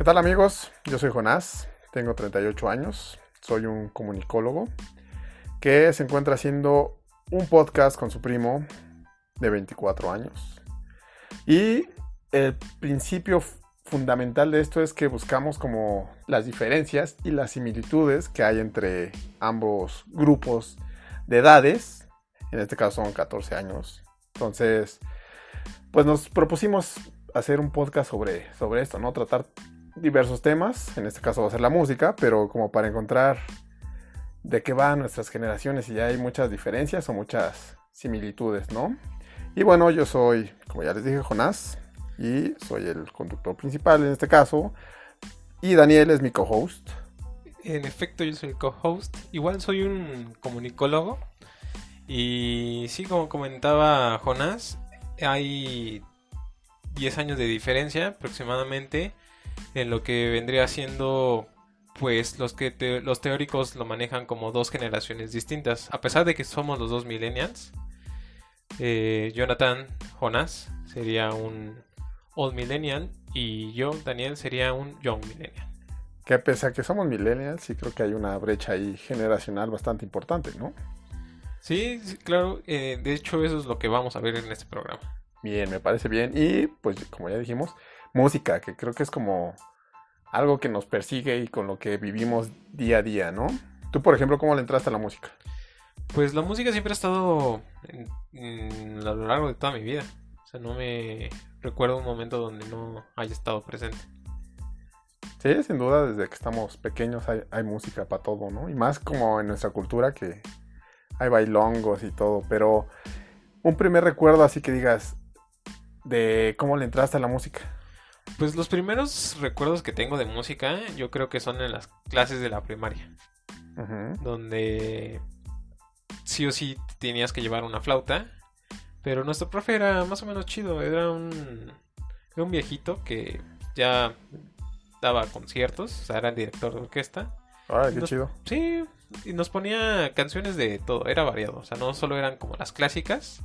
¿Qué tal amigos? Yo soy Jonás, tengo 38 años, soy un comunicólogo que se encuentra haciendo un podcast con su primo de 24 años. Y el principio fundamental de esto es que buscamos como las diferencias y las similitudes que hay entre ambos grupos de edades. En este caso son 14 años. Entonces, pues nos propusimos hacer un podcast sobre, sobre esto, ¿no? Tratar diversos temas, en este caso va a ser la música, pero como para encontrar de qué van nuestras generaciones y ya hay muchas diferencias o muchas similitudes, ¿no? Y bueno, yo soy, como ya les dije, Jonás, y soy el conductor principal en este caso, y Daniel es mi co-host. En efecto, yo soy el co-host. Igual soy un comunicólogo. Y sí, como comentaba Jonás, hay 10 años de diferencia aproximadamente en lo que vendría siendo pues los que los teóricos lo manejan como dos generaciones distintas a pesar de que somos los dos millennials eh, Jonathan Jonas sería un old millennial y yo Daniel sería un young millennial que pese a que somos millennials sí creo que hay una brecha ahí generacional bastante importante ¿no? Sí, claro, eh, de hecho eso es lo que vamos a ver en este programa. Bien, me parece bien. Y pues como ya dijimos, música, que creo que es como algo que nos persigue y con lo que vivimos día a día, ¿no? Tú, por ejemplo, ¿cómo le entraste a la música? Pues la música siempre ha estado a lo largo de toda mi vida. O sea, no me recuerdo un momento donde no haya estado presente. Sí, sin duda, desde que estamos pequeños hay, hay música para todo, ¿no? Y más como en nuestra cultura que hay bailongos y todo, pero un primer recuerdo así que digas de cómo le entraste a la música. Pues los primeros recuerdos que tengo de música yo creo que son en las clases de la primaria, donde sí o sí tenías que llevar una flauta, pero nuestro profe era más o menos chido, era un, era un viejito que ya daba conciertos, o sea, era el director de orquesta. Ah, qué chido. Sí, y nos ponía canciones de todo, era variado, o sea, no solo eran como las clásicas,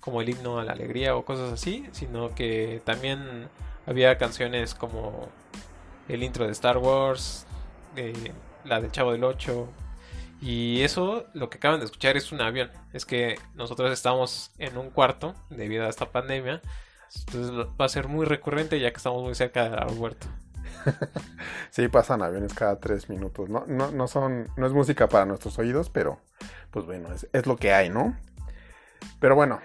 como el himno a la alegría o cosas así, sino que también había canciones como el intro de Star Wars, la del Chavo del 8, y eso, lo que acaban de escuchar es un avión. Es que nosotros estamos en un cuarto debido a esta pandemia. Entonces va a ser muy recurrente ya que estamos muy cerca del aeropuerto. sí, pasan aviones cada tres minutos. No, no, no, son, no es música para nuestros oídos, pero pues bueno, es, lo que hay, ¿no? Pero bueno,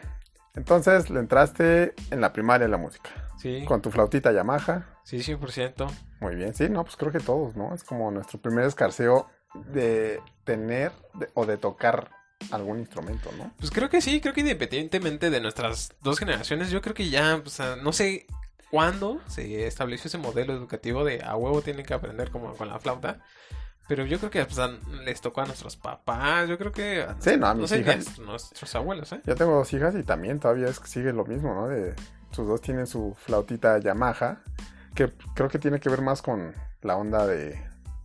entonces le entraste en la primaria la música. Sí. Con tu flautita Yamaha. Sí, 100%. Muy bien, sí, no, pues creo que todos, ¿no? Es como nuestro primer escarceo de tener o de tocar algún instrumento, ¿no? Pues creo que sí, creo que independientemente de nuestras dos generaciones, yo creo que ya, o sea, no sé cuándo se estableció ese modelo educativo de a huevo tienen que aprender como con la flauta. Pero yo creo que pues, les tocó a nuestros papás, yo creo que... Sí, no, a mis hijas. nuestros abuelos, ¿eh? Yo tengo dos hijas y también todavía es, sigue lo mismo, ¿no? De, sus dos tienen su flautita Yamaha, que creo que tiene que ver más con la onda de,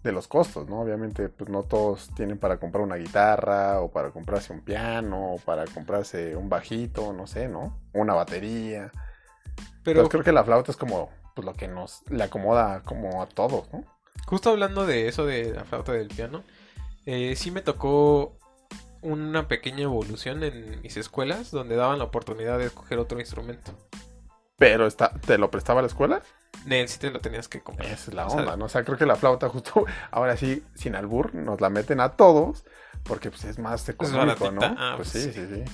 de los costos, ¿no? Obviamente, pues no todos tienen para comprar una guitarra o para comprarse un piano o para comprarse un bajito, no sé, ¿no? Una batería. Pero creo que la flauta es como pues, lo que nos le acomoda como a todos, ¿no? Justo hablando de eso de la flauta del piano, eh, sí me tocó una pequeña evolución en mis escuelas donde daban la oportunidad de escoger otro instrumento. Pero está, ¿te lo prestaba la escuela? Nel, sí te lo tenías que comprar. Esa es la onda, ¿no? O sea, creo que la flauta justo, ahora sí, sin albur, nos la meten a todos, porque pues es más económico, ¿no? Ah, pues, pues sí, sí, sí.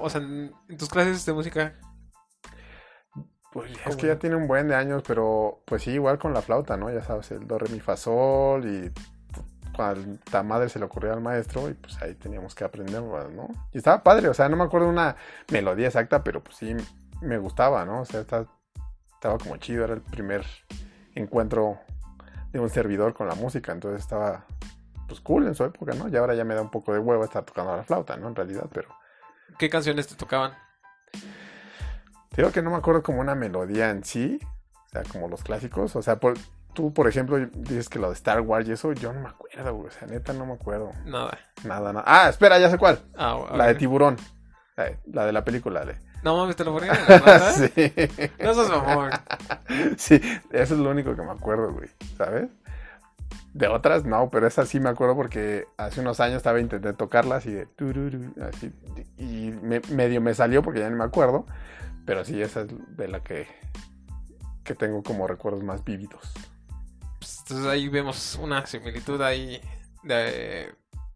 o sea, en tus clases de música, pues es que ya tiene un buen de años, pero pues sí, igual con la flauta, ¿no? Ya sabes, el do, re, mi, fa, sol y cuanta madre se le ocurrió al maestro y pues ahí teníamos que aprender, ¿no? Y estaba padre, o sea, no me acuerdo una melodía exacta, pero pues sí me gustaba, ¿no? O sea, estaba, estaba como chido, era el primer encuentro de un servidor con la música, entonces estaba pues cool en su época, ¿no? Y ahora ya me da un poco de huevo estar tocando la flauta, ¿no? En realidad, pero... ¿Qué canciones te tocaban? Digo que no me acuerdo como una melodía en sí, o sea, como los clásicos. O sea, tú, por ejemplo, dices que lo de Star Wars y eso, yo no me acuerdo, güey. O sea, neta, no me acuerdo. Nada. Nada, nada. Ah, espera, ya sé cuál. Ah, la de Tiburón. La de, la película, de No mames, te lo ponían en la rata. sí. No sos mamón. Sí, eso es lo único que me acuerdo, güey, ¿sabes? De otras no, pero esa sí me acuerdo porque hace unos años estaba intentando tocarla así de tururu, así, y me- medio me salió porque ya no me acuerdo, pero sí, esa es de la que, que tengo como recuerdos más vívidos. Pues, entonces ahí vemos una similitud ahí de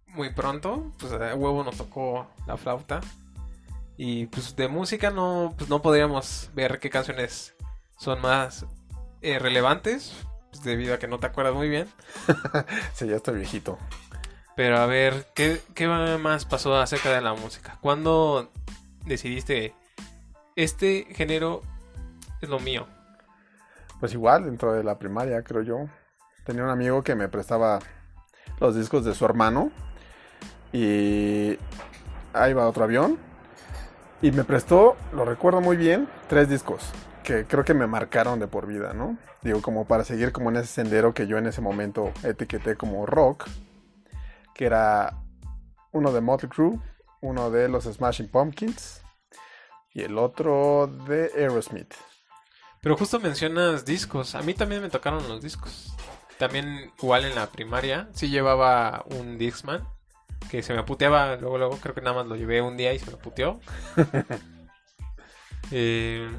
muy pronto. Pues a huevo nos tocó la flauta. Y pues de música no, pues, no podríamos ver qué canciones son más eh, relevantes. pues, debido a que no te acuerdas muy bien. Sí, ya estoy viejito. Pero a ver, ¿qué, qué más pasó acerca de la música? ¿Cuándo decidiste este género es lo mío? Pues igual, dentro de la primaria, creo yo. Tenía un amigo que me prestaba los discos de su hermano. Y ahí va otro avión. Y me prestó, lo recuerdo muy bien, tres discos. Que creo que me marcaron de por vida, ¿no? Digo, como para seguir como en ese sendero que yo en ese momento etiqueté como rock. Que era uno de Motley Crue, uno de los Smashing Pumpkins. Y el otro de Aerosmith. Pero justo mencionas discos. A mí también me tocaron los discos. También igual en la primaria. Sí llevaba un Dixman. Que se me puteaba luego, luego. Creo que nada más lo llevé un día y se me puteó. Eh,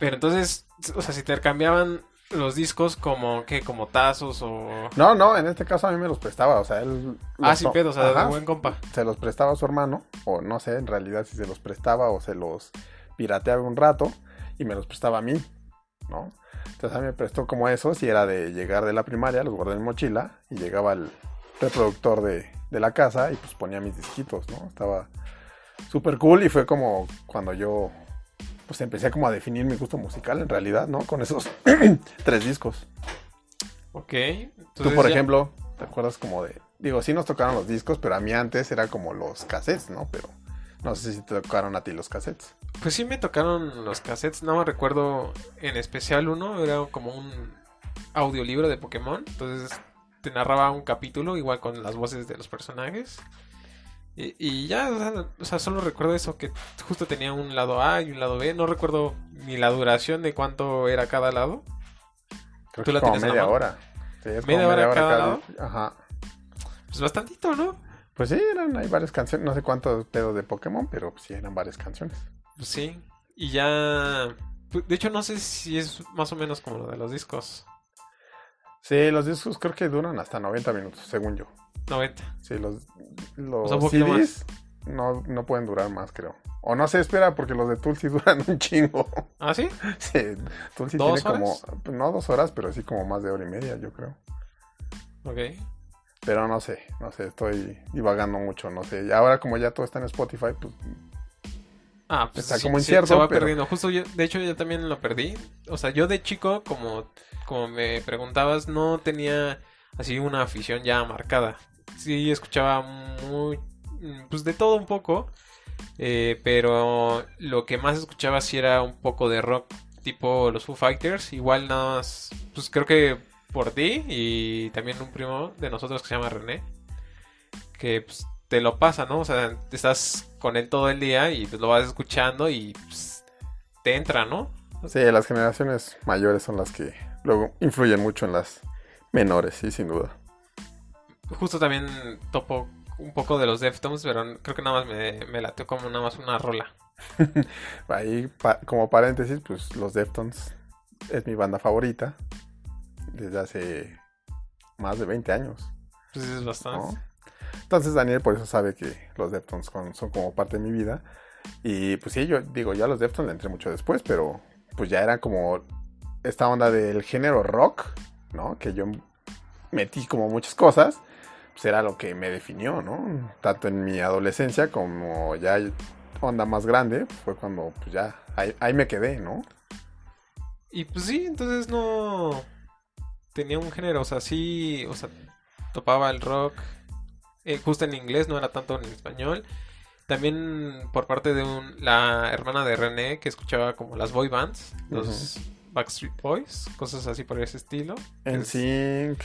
pero entonces, o sea, si te cambiaban los discos como, ¿qué? Como tazos o... No, no, en este caso a mí me los prestaba, o sea, él... Ah, to- pedo, o sea, Ajá, de buen compa. Se los prestaba a su hermano, o no sé, en realidad si se los prestaba o se los pirateaba un rato y me los prestaba a mí, ¿no? Entonces a mí me prestó como esos y era de llegar de la primaria, los guardé en mochila y llegaba al reproductor de, de la casa y pues ponía mis disquitos, ¿no? Estaba súper cool y fue como cuando yo pues empecé como a definir mi gusto musical en realidad, ¿no? Con esos tres discos. Ok. Tú, por ya- ejemplo, ¿te acuerdas como de... Digo, sí nos tocaron los discos, pero a mí antes era como los cassettes, ¿no? Pero no sé si te tocaron a ti los cassettes. Pues sí me tocaron los cassettes, no me recuerdo en especial uno, era como un audiolibro de Pokémon, entonces te narraba un capítulo igual con las voces de los personajes. Y, y ya, o sea, o sea, solo recuerdo eso, que justo tenía un lado A y un lado B, no recuerdo ni la duración de cuánto era cada lado. Creo ¿Tú que la como la media hora. Sí, ¿Media como hora cada lado? Ajá. Pues bastantito, ¿no? Pues sí, eran, hay varias canciones, no sé cuántos pedos de Pokémon, pero sí eran varias canciones. Pues sí. Y ya... pues, De hecho no sé si es más o menos como lo de los discos. Sí, los discos creo que duran hasta 90 minutos, según yo. 90. Sí, los, los sea, poquito CDs no, no pueden durar más, creo. O no se espera porque los de Tulsi duran un chingo. ¿Ah, sí? Sí, Tulsi ¿Dos tiene como, horas? no dos horas, pero sí como más de hora y media, yo creo. Ok. Pero no sé, no sé, estoy divagando mucho, no sé. Y ahora como ya todo está en Spotify, pues Ah, pues Está sí, como sí, incierto, se va pero- perdiendo. Justo yo, de hecho, yo también lo perdí. O sea, yo de chico, como, como me preguntabas, no tenía así una afición ya marcada. Sí, escuchaba muy, pues de todo un poco. eh, pero lo que más escuchaba sí era un poco de rock, tipo los Foo Fighters. Igual nada más, pues creo que por ti y también un primo de nosotros que se llama René. Que pues, te lo pasa, ¿no? O sea, estás con él todo el día y pues, lo vas escuchando y pues, te entra, ¿no? sí, las generaciones mayores son las que luego influyen mucho en las menores, sí, sin duda. Justo también topo un poco de los Deftones, pero creo que nada más me, me como nada más una rola. Ahí, pa- como paréntesis, pues los Deftones es mi banda favorita desde hace más de 20 años, Pues es bastante. ¿no? Entonces Daniel por eso sabe que los Deftones con- son como parte de mi vida. Y pues sí, yo digo, yo a los Deftones le entré mucho después, pero pues ya era como esta onda del género rock, ¿no? Que yo metí como muchas cosas, pues era lo que me definió, ¿no? Tanto en mi adolescencia como ya onda más grande, fue cuando pues ya ahí me quedé, ¿no? Y pues sí, entonces no tenía un género, o sea, sí, o sea, topaba el rock eh, justo en inglés, no era tanto en español. También por parte de un, la hermana de René que escuchaba como las boy bands, los Backstreet Boys, cosas así por ese estilo. En Sync.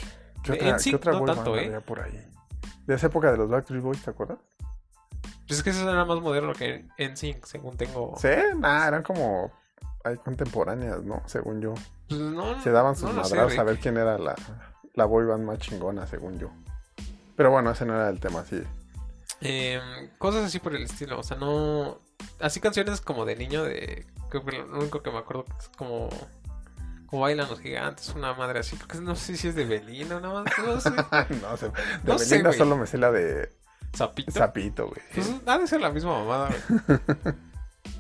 ¿Qué otra, NSYNC qué otra no boy tanto, band ¿eh? había por ahí? De esa época de los Backstreet Boys, ¿te acuerdas? Pues es que eso era más moderno que NSYNC, según tengo. Sí, nada, eran como hay contemporáneas, ¿no? Según yo. Pues no, Se daban sus no sé, a ver quién era la, la boy band más chingona, según yo. Pero bueno, ese no era el tema, sí. Eh, cosas así por el estilo, o sea, no... Así canciones como de niño, de... Creo que lo único que me acuerdo es como... Como bailan los gigantes, una madre así. Creo que no sé si es de Belinda, nada más. No sé. no sé. De No Belinda solo me sé la de Zapito. Zapito, güey. Pues ha de ser la misma mamada, güey.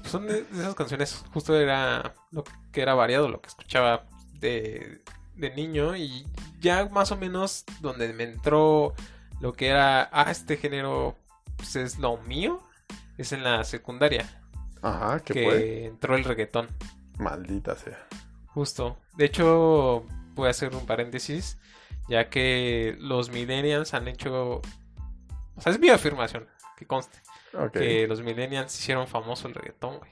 Son de esas canciones, justo era lo que era variado, lo que escuchaba de, de niño y ya más o menos donde me entró lo que era, ah, este género pues es lo mío, es en la secundaria, Ajá, ¿qué que entró el reggaetón, Maldita sea. justo. De hecho, voy a hacer un paréntesis, ya que los millennials han hecho, o sea, es mi afirmación, que conste. Que los millennials hicieron famoso el reggaetón, güey.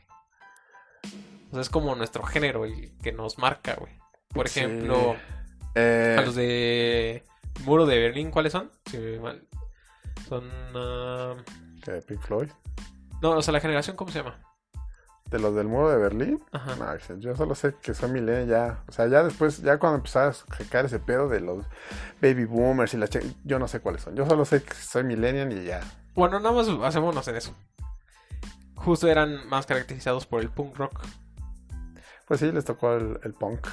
O sea, es como nuestro género, el que nos marca, güey. Por Sí. ejemplo, Eh, a los de Muro de Berlín, ¿cuáles son? Si me mal- Son... ¿qué, Pink Floyd. No, o sea, la generación, ¿cómo se llama? ¿De los del muro de Berlín? Ajá. No, yo solo sé que soy millennial ya. O sea, ya después, ya cuando empezabas a caer ese pedo de los baby boomers y la che- Yo no sé cuáles son. Yo solo sé que soy millennial y ya. Bueno, nada más hacémonos en eso. Justo eran más caracterizados por el punk rock. Pues sí, les tocó el, el punk.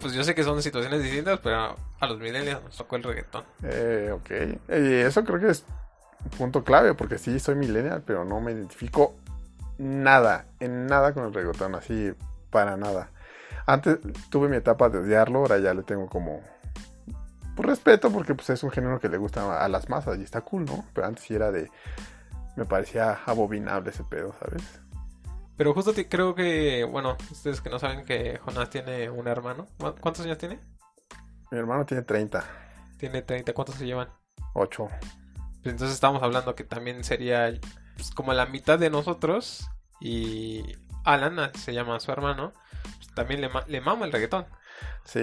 Pues yo sé que son situaciones distintas, pero a los millennials nos tocó el reggaetón. Eh, ok. Y eso creo que es un punto clave, porque sí, soy millennial, pero no me identifico nada, en nada con el reggaetón, así, para nada. Antes tuve mi etapa de odiarlo, ahora ya le tengo como... Por respeto, porque pues es un género que le gusta a las masas y está cool, ¿no? Pero antes sí era de... Me parecía abominable ese pedo, ¿sabes? Pero justo te- creo que, bueno, ustedes que no saben que Jonás tiene un hermano. ¿Cu- ¿Cuántos años tiene? Mi hermano tiene 30, Tiene 30, ¿cuántos se llevan? 8. Pues entonces estamos hablando que también sería pues, como la mitad de nosotros. Y Alan, ah, se llama su hermano, pues, también le, ma- le mama el reggaetón. Sí,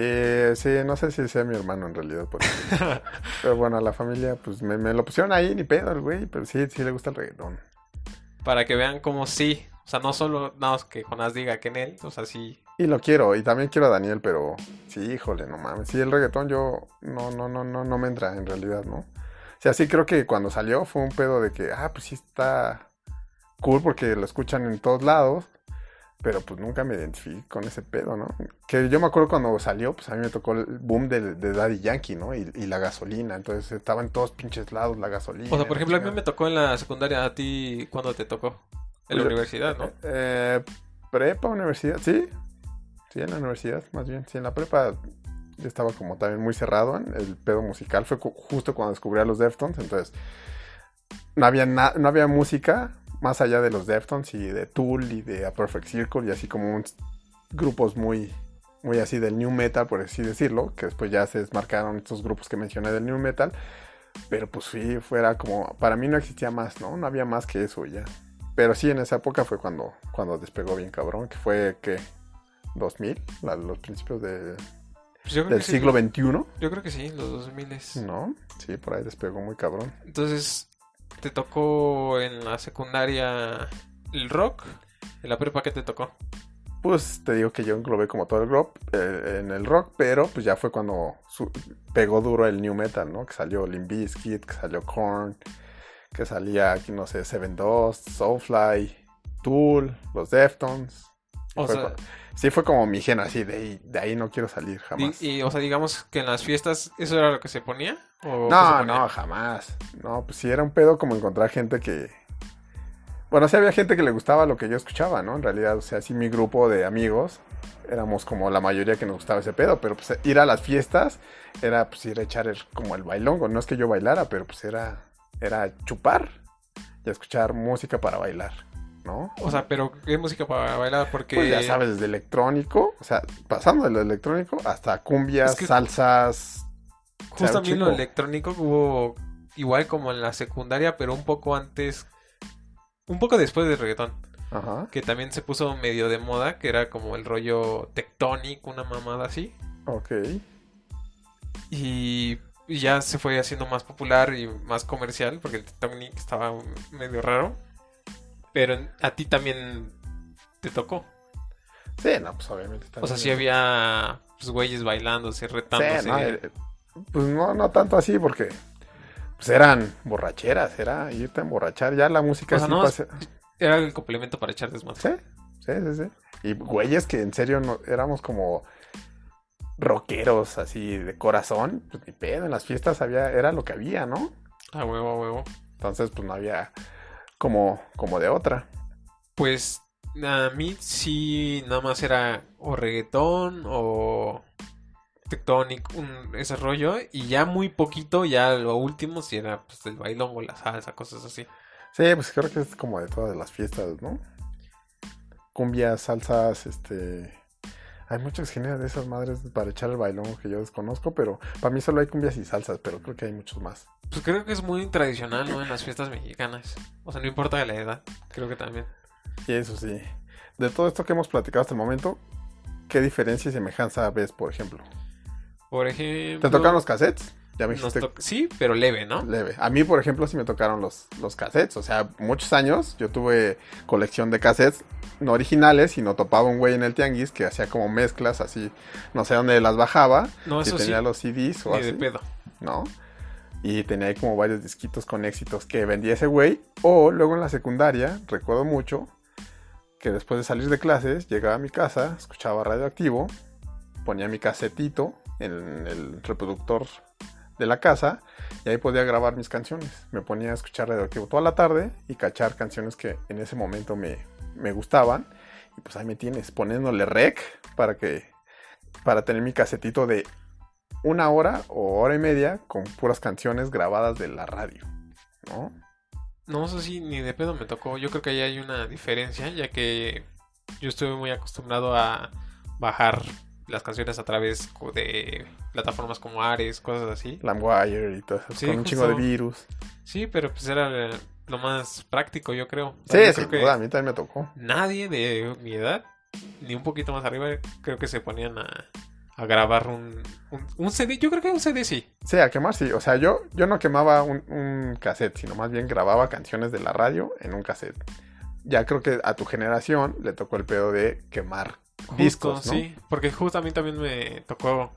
sí, no sé si sea mi hermano en realidad, porque... pero bueno, a la familia, pues me, me lo pusieron ahí, ni pedo el güey, pero sí, sí le gusta el reggaetón. Para que vean como sí. O sea, no solo nada más que Jonás diga que en él, o sea, sí. Y lo quiero, y también quiero a Daniel, pero sí, híjole, no mames. Sí, el reggaetón yo no, no, no, no, no me entra en realidad, ¿no? O sea, sí creo que cuando salió fue un pedo de que, ah, pues sí está cool porque lo escuchan en todos lados, pero pues nunca me identifiqué con ese pedo, ¿no? Que yo me acuerdo cuando salió, pues a mí me tocó el boom de, de Daddy Yankee, ¿no? Y, y la gasolina, entonces estaba en todos pinches lados la gasolina. O sea, por ejemplo, a mí me tocó en la secundaria, a ti, ¿cuándo te tocó? En la universidad, ¿no? Eh, prepa, universidad, sí. Sí, en la universidad, más bien. Sí, en la prepa yo estaba como también muy cerrado en el pedo musical. Fue justo cuando descubrí a los Deftones, entonces no había, no había música más allá de los Deftones y de Tool y de A Perfect Circle y así como uns- grupos muy, muy así del New Metal, por así decirlo, que después ya se desmarcaron estos grupos que mencioné del New Metal. Pero pues sí, fuera como, para mí no existía más, ¿no? No había más que eso ya. Pero sí, en esa época fue cuando, cuando despegó bien cabrón, que fue, que 2000, la- los principios de- Pues del que sí, siglo XXI, Yo creo que sí, los 2000 es. ¿no? Sí, por ahí despegó muy cabrón. Entonces, ¿te tocó en la secundaria el rock? ¿En la prepa qué te tocó? Pues te digo que yo englobé como todo el rock, eh, en el rock, pero pues ya fue cuando su- pegó duro el new metal, ¿no? Que salió Limp Bizkit, que salió Korn, que salía, aquí no sé, Seven Dust, Soulfly, Tool, los Deftones. O Fue sea, sí fue como mi género, así de ahí, de ahí no quiero salir jamás. y, y, o sea, digamos que en las fiestas, ¿eso era lo que se ponía? ¿O qué se No, ponía? no, jamás. No, pues sí era un pedo como encontrar gente que... Bueno, sí había gente que le gustaba lo que yo escuchaba, ¿no? En realidad, o sea, sí mi grupo de amigos éramos como la mayoría que nos gustaba ese pedo, pero pues ir a las fiestas era pues ir a echar el- como el bailongo. No es que yo bailara, pero pues era, era chupar y escuchar música para bailar, ¿no? O sea, pero ¿qué música para bailar? Porque Pues ya sabes, desde electrónico, o sea, pasando de lo electrónico hasta cumbias, Es que- salsas, justo a mí lo electrónico hubo igual como en la secundaria, pero un poco antes, un poco después del reggaetón. ajá, que también se puso medio de moda, que era como el rollo tectonic, una mamada así. ok. Y y ya se fue haciendo más popular y más comercial, porque el Titanic estaba medio raro. Pero a ti también te tocó. Sí, no, pues obviamente. O sea, sí había pues, güeyes bailándose, retándose. Sí, no, eh, pues no, no tanto así, porque pues eran borracheras, era irte a emborrachar. Ya la música sí no, Era el complemento para echar desmadre. Sí, sí, sí, sí. Y güeyes que en serio no, éramos como rockeros así de corazón, pues ni pedo, en las fiestas había, era lo que había, ¿no? A huevo, a huevo. Entonces, pues no había como, como de otra. Pues a mí sí nada más era o reggaetón o tectonic, un, ese rollo. Y ya muy poquito, ya lo último sí era pues el bailón o la salsa, cosas así. Sí, pues creo que es como de todas las fiestas, ¿no? Cumbias, salsas, este... Hay muchos géneros de esas madres para echar el bailón que yo desconozco, pero para mí solo hay cumbias y salsas, pero creo que hay muchos más. Pues creo que es muy tradicional, ¿no? En las fiestas mexicanas. O sea, no importa la edad, creo que también. Y eso sí. De todo esto que hemos platicado hasta el momento, ¿qué diferencia y semejanza ves, por ejemplo? Por ejemplo... ¿Te tocaron los cassettes? Ya me dijiste to- Sí, pero leve, ¿no? leve. A mí, por ejemplo, sí me tocaron los, los cassettes. O sea, muchos años yo tuve colección de cassettes, no originales, sino topaba un güey en el tianguis que hacía como mezclas así, no sé dónde las bajaba. No, si eso sí, tenía los CDs o ni así, de pedo. ¿no? Y tenía ahí como varios disquitos con éxitos que vendía ese güey. O luego en la secundaria, recuerdo mucho, que después de salir de clases, llegaba a mi casa, escuchaba radioactivo, ponía mi casetito en el reproductor de la casa y ahí podía grabar mis canciones. Me ponía a escuchar radioactivo toda la tarde y cachar canciones que en ese momento me, me gustaban. Y pues ahí me tienes, poniéndole rec para que para tener mi casetito de una hora o hora y media con puras canciones grabadas de la radio, ¿no? No, eso sí, ni de pedo me tocó. Yo creo que ahí hay una diferencia, ya que yo estuve muy acostumbrado a bajar las canciones a través de plataformas como Ares, cosas así. LimeWire y todo eso, Sí, con un chingo de virus. Sí, pero pues era lo más práctico, yo creo. Sí, yo sin creo que duda, a mí también me tocó. nadie de mi edad, ni un poquito más arriba, creo que se ponían a, a grabar un, un, un CD. Yo creo que un CD sí. Sí, a quemar sí. O sea, yo, yo no quemaba un, un cassette, sino más bien grababa canciones de la radio en un cassette. Ya creo que a tu generación le tocó el pedo de quemar discos, ¿no? sí. Porque justo a mí también me tocó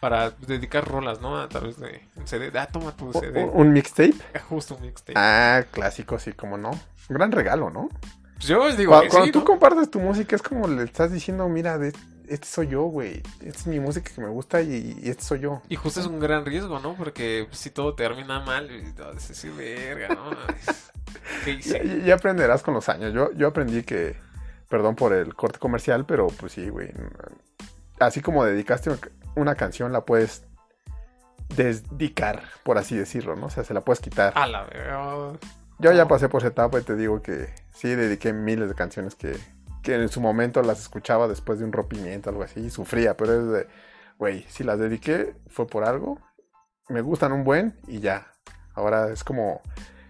para dedicar rolas, ¿no? A través de un CD. Ah, toma tu CD. un mixtape. Justo un mixtape. Ah, clásico, sí, como no. Un gran regalo, ¿no? Pues yo digo Cuando, que cuando sí, tú ¿no? compartes tu música es como le estás diciendo, mira, de- este soy yo, güey. Esta es mi música que me gusta y, y este soy yo. Y justo es un gran riesgo, ¿no? Porque si todo termina mal, dices, sí, verga, ¿no? ¿Qué Ya, hice? ya aprenderás con los años. Yo, yo aprendí que, perdón por el corte comercial, pero pues sí, güey. Así como dedicaste una canción, la puedes dedicar, por así decirlo, ¿no? O sea, se la puedes quitar. A la verga. Yo ya pasé por esa etapa y te digo que sí dediqué miles de canciones que, que en su momento las escuchaba después de un rompimiento, algo así, y sufría, pero es de, güey, si las dediqué fue por algo, me gustan un buen y ya. Ahora es como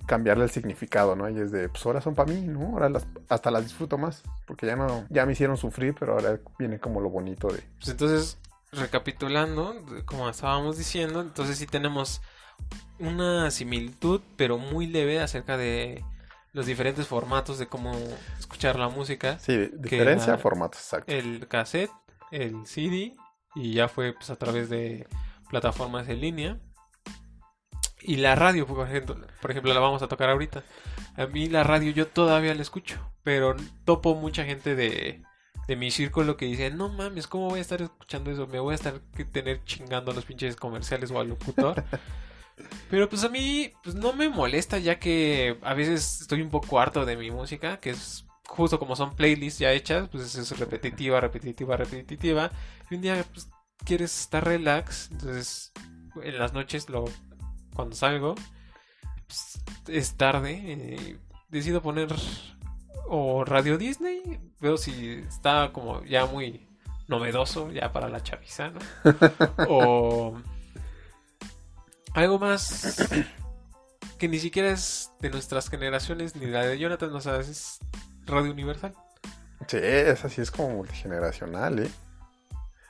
cambiarle el significado, ¿no? Y es de, pues ahora son para mí, ¿no? Ahora las, hasta las disfruto más, porque ya no, ya me hicieron sufrir, pero ahora viene como lo bonito de... Pues entonces, recapitulando, como estábamos diciendo, entonces sí tenemos una similitud, pero muy leve acerca de los diferentes formatos de cómo escuchar la música. Sí, diferencia, la- formatos, exacto. El cassette, el CD, y ya fue pues a través de plataformas en línea. Y la radio, por ejemplo, por ejemplo, la vamos a tocar ahorita. A mí la radio yo todavía la escucho, pero topo mucha gente de, de mi círculo que dice, no mames, ¿cómo voy a estar escuchando eso? Me voy a estar que tener chingando a los pinches comerciales o al locutor. Pero pues a mí pues no me molesta ya que a veces estoy un poco harto de mi música, que es justo como son playlists ya hechas, pues es repetitiva, repetitiva, repetitiva. Y un día pues quieres estar relax, entonces en las noches lo cuando salgo pues, es tarde, eh, decido poner o Radio Disney, veo si está como ya muy novedoso ya para la chaviza, ¿no? o algo más que ni siquiera es de nuestras generaciones ni la de Jonathan, o sea, es Radio Universal. Sí, esa sí es como multigeneracional, ¿eh?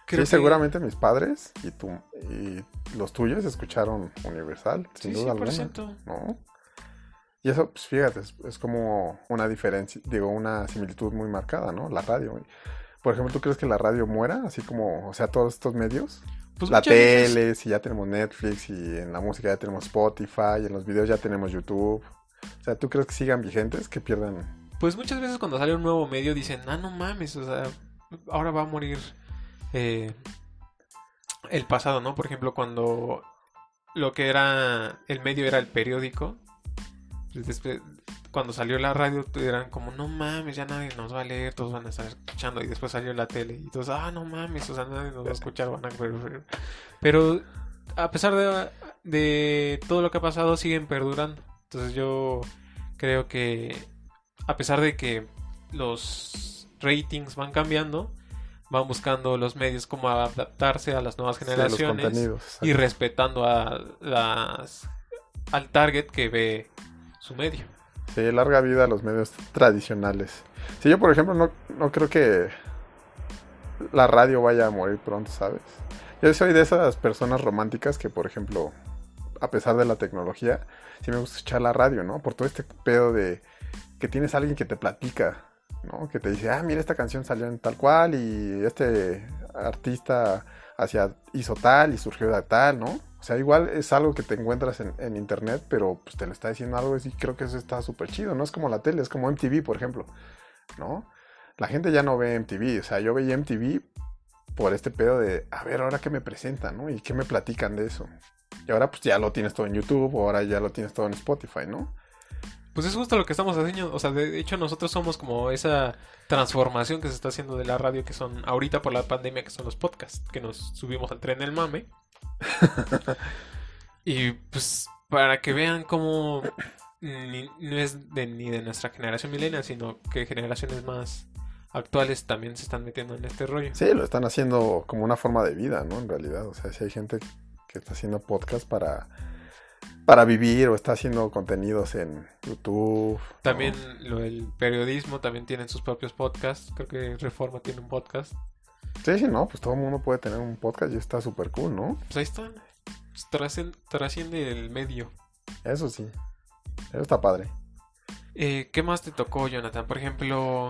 Creo sí, que- seguramente mis padres y, tu, y los tuyos escucharon Universal, sin Sí, duda alguna. 100%. ¿no? Y eso, pues fíjate, es, es como una diferencia, digo, una similitud muy marcada, ¿no? La radio. Por ejemplo, ¿tú crees que la radio muera? Así como, o sea, todos estos medios. Pues la muchas veces- tele, si ya tenemos Netflix, y en la música ya tenemos Spotify, y en los videos ya tenemos YouTube. O sea, ¿tú crees que sigan vigentes? Que pierdan. Pues muchas veces cuando sale un nuevo medio dicen, ah, no mames, o sea, ahora va a morir eh, el pasado, ¿no? Por ejemplo, cuando lo que era el medio era el periódico, pues después, cuando salió la radio, eran como, no mames, ya nadie nos va a leer, todos van a estar escuchando, y después salió la tele, y todos, ah, no mames, o sea, nadie nos va a escuchar. Pero a pesar de todo lo que ha pasado, siguen perdurando. Entonces yo creo que a pesar de que los ratings van cambiando, van buscando los medios como adaptarse a las nuevas generaciones y respetando a las al target que ve su medio. Sí, larga vida a los medios tradicionales. Sí, yo, por ejemplo, no, no creo que la radio vaya a morir pronto, ¿sabes? Yo soy de esas personas románticas que, por ejemplo, a pesar de la tecnología, sí me gusta escuchar la radio, ¿no? Por todo este pedo de que tienes a alguien que te platica, Que te dice, ah, mira, esta canción salió en tal cual y este artista hacia, hizo tal y surgió de tal, ¿no? O sea, igual es algo que te encuentras en, internet, pero pues te lo está diciendo algo y creo que eso está súper chido, ¿no? Es como la tele, es como MTV, por ejemplo, ¿no? La gente ya no ve MTV, o sea, yo veía MTV por este pedo de, a ver, ahora qué me presentan, ¿no? Y qué me platican de eso. Y ahora pues ya lo tienes todo en YouTube, ahora ya lo tienes todo en Spotify, ¿no? Pues es justo lo que estamos haciendo, o sea, de hecho nosotros somos como esa transformación que se está haciendo de la radio que son ahorita por la pandemia que son los podcasts, que nos subimos al tren del mame. y pues para que vean cómo ni- no es de, ni de nuestra generación milenial, sino que generaciones más actuales también se están metiendo en este rollo. Sí, lo están haciendo como una forma de vida, ¿no? En realidad, o sea, si hay gente que está haciendo podcast para, para vivir o está haciendo contenidos en YouTube. ¿no? También lo del periodismo también tienen sus propios podcasts. Creo que Reforma tiene un podcast. Sí, sí, no, pues todo el mundo puede tener un podcast y está súper cool, ¿no? Pues ahí está. Trascen- Trasciende el medio. Eso sí, eso está padre. Eh, ¿Qué más te tocó, Jonathan? Por ejemplo,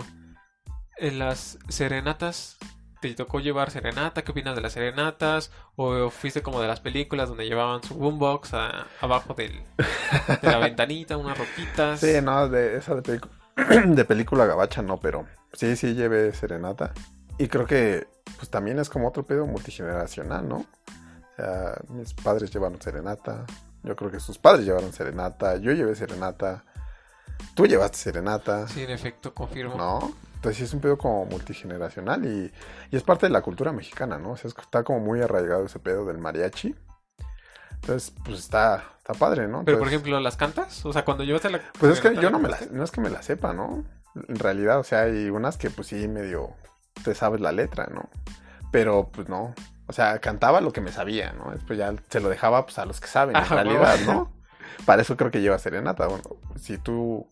en las serenatas. ¿Te tocó llevar serenata? ¿Qué opinas de las serenatas? ¿O fuiste como de las películas donde llevaban su boombox a- abajo del, de la ventanita, unas ropitas? Sí, no, de esa de, de película gabacha no, pero sí, sí llevé serenata. Y creo que pues también es como otro pedo multigeneracional, ¿no? O sea, mis padres llevaron serenata, yo creo que sus padres llevaron serenata, yo llevé serenata, tú llevaste serenata, Sí, en efecto, confirmo. ¿no? Entonces sí es un pedo como multigeneracional y, y es parte de la cultura mexicana, ¿no? O sea, está como muy arraigado ese pedo del mariachi. Entonces, pues está, está padre, ¿no? Pero, por ejemplo, ¿las cantas? O sea, cuando llevaste la... pues es que yo no me la, cantaste? no es que me la sepa, ¿no? En realidad, o sea, hay unas que pues sí medio te sabes la letra, ¿no? Pero pues no. O sea, cantaba lo que me sabía, ¿no? Después ya se lo dejaba pues a los que saben, en Ah, realidad. ¿no? Para eso creo que lleva serenata. Bueno, si tú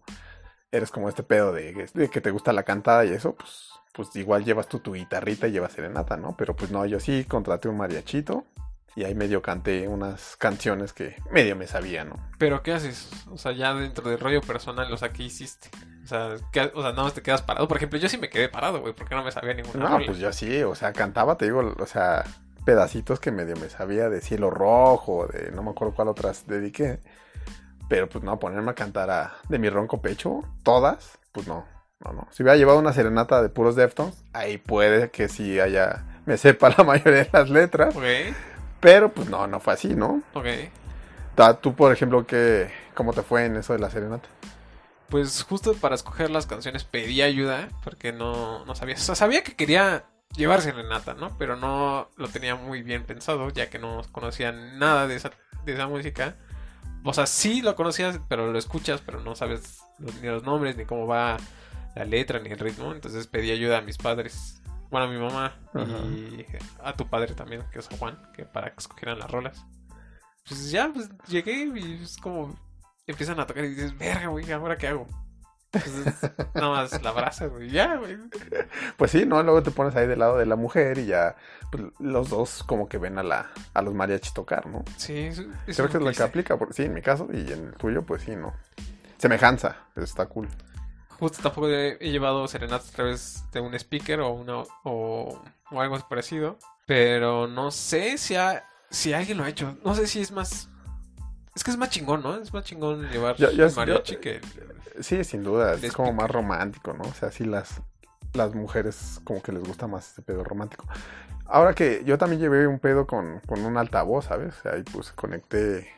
eres como este pedo de, de que te gusta la cantada y eso, pues, pues igual llevas tú tu guitarrita y llevas serenata, ¿no? Pero pues no, yo sí contraté un mariachito y ahí medio canté unas canciones que medio me sabía, ¿no? Pero ¿qué haces? O sea, ya dentro del rollo personal, o sea, ¿qué hiciste? O sea, ¿qué- o sea, nada más te quedas parado. Por ejemplo, yo sí me quedé parado, güey, porque no me sabía ninguna No, rola. pues yo sí, o sea, cantaba, te digo, o sea, pedacitos que medio me sabía de Cielo Rojo, de no me acuerdo cuál otras dediqué. Pero pues no, ponerme a cantar a, de mi ronco pecho, todas, pues no, no, no. Si hubiera llevado una serenata de puros Deftones, ahí puede que sí haya, me sepa la mayoría de las letras. Ok, Pero pues no, no fue así, ¿no? ok. Tú, por ejemplo, ¿qué, ¿cómo te fue en eso de la serenata? Pues justo para escoger las canciones pedí ayuda, porque no, no sabía. O sea, sabía que quería llevar serenata, ¿no? Pero no lo tenía muy bien pensado, ya que no conocía nada de esa, de esa música. O sea, sí lo conocías, pero lo escuchas, pero no sabes ni los nombres, ni cómo va la letra, ni el ritmo. Entonces pedí ayuda a mis padres. Bueno, a mi mamá y a tu padre también, que es Juan, que para que escogieran las rolas. Pues ya, pues llegué y es como empiezan a tocar y dices, verga, güey, ¿ahora qué hago? Entonces, nada más la abrazas, güey. Ya, güey. Pues sí, ¿no? Luego te pones ahí del lado de la mujer y ya pues, los dos como que ven a la a los mariachis tocar, ¿no? Sí, eso, eso Creo que es lo que aplica, porque, sí, en mi caso y en el tuyo, pues sí, ¿no? Semejanza, eso está cool. Justo tampoco he, he llevado serenatas a través de un speaker o, una, o, o algo parecido. Pero no sé si, ha- si alguien lo ha hecho. No sé si es más... Es que es más chingón, ¿no? Es más chingón llevar ya- el mariachi que... Sí, sin duda, es como más romántico, ¿no? O sea, sí las, las mujeres como que les gusta más ese pedo romántico. Ahora que yo también llevé un pedo con, con un altavoz, ¿sabes? Ahí pues conecté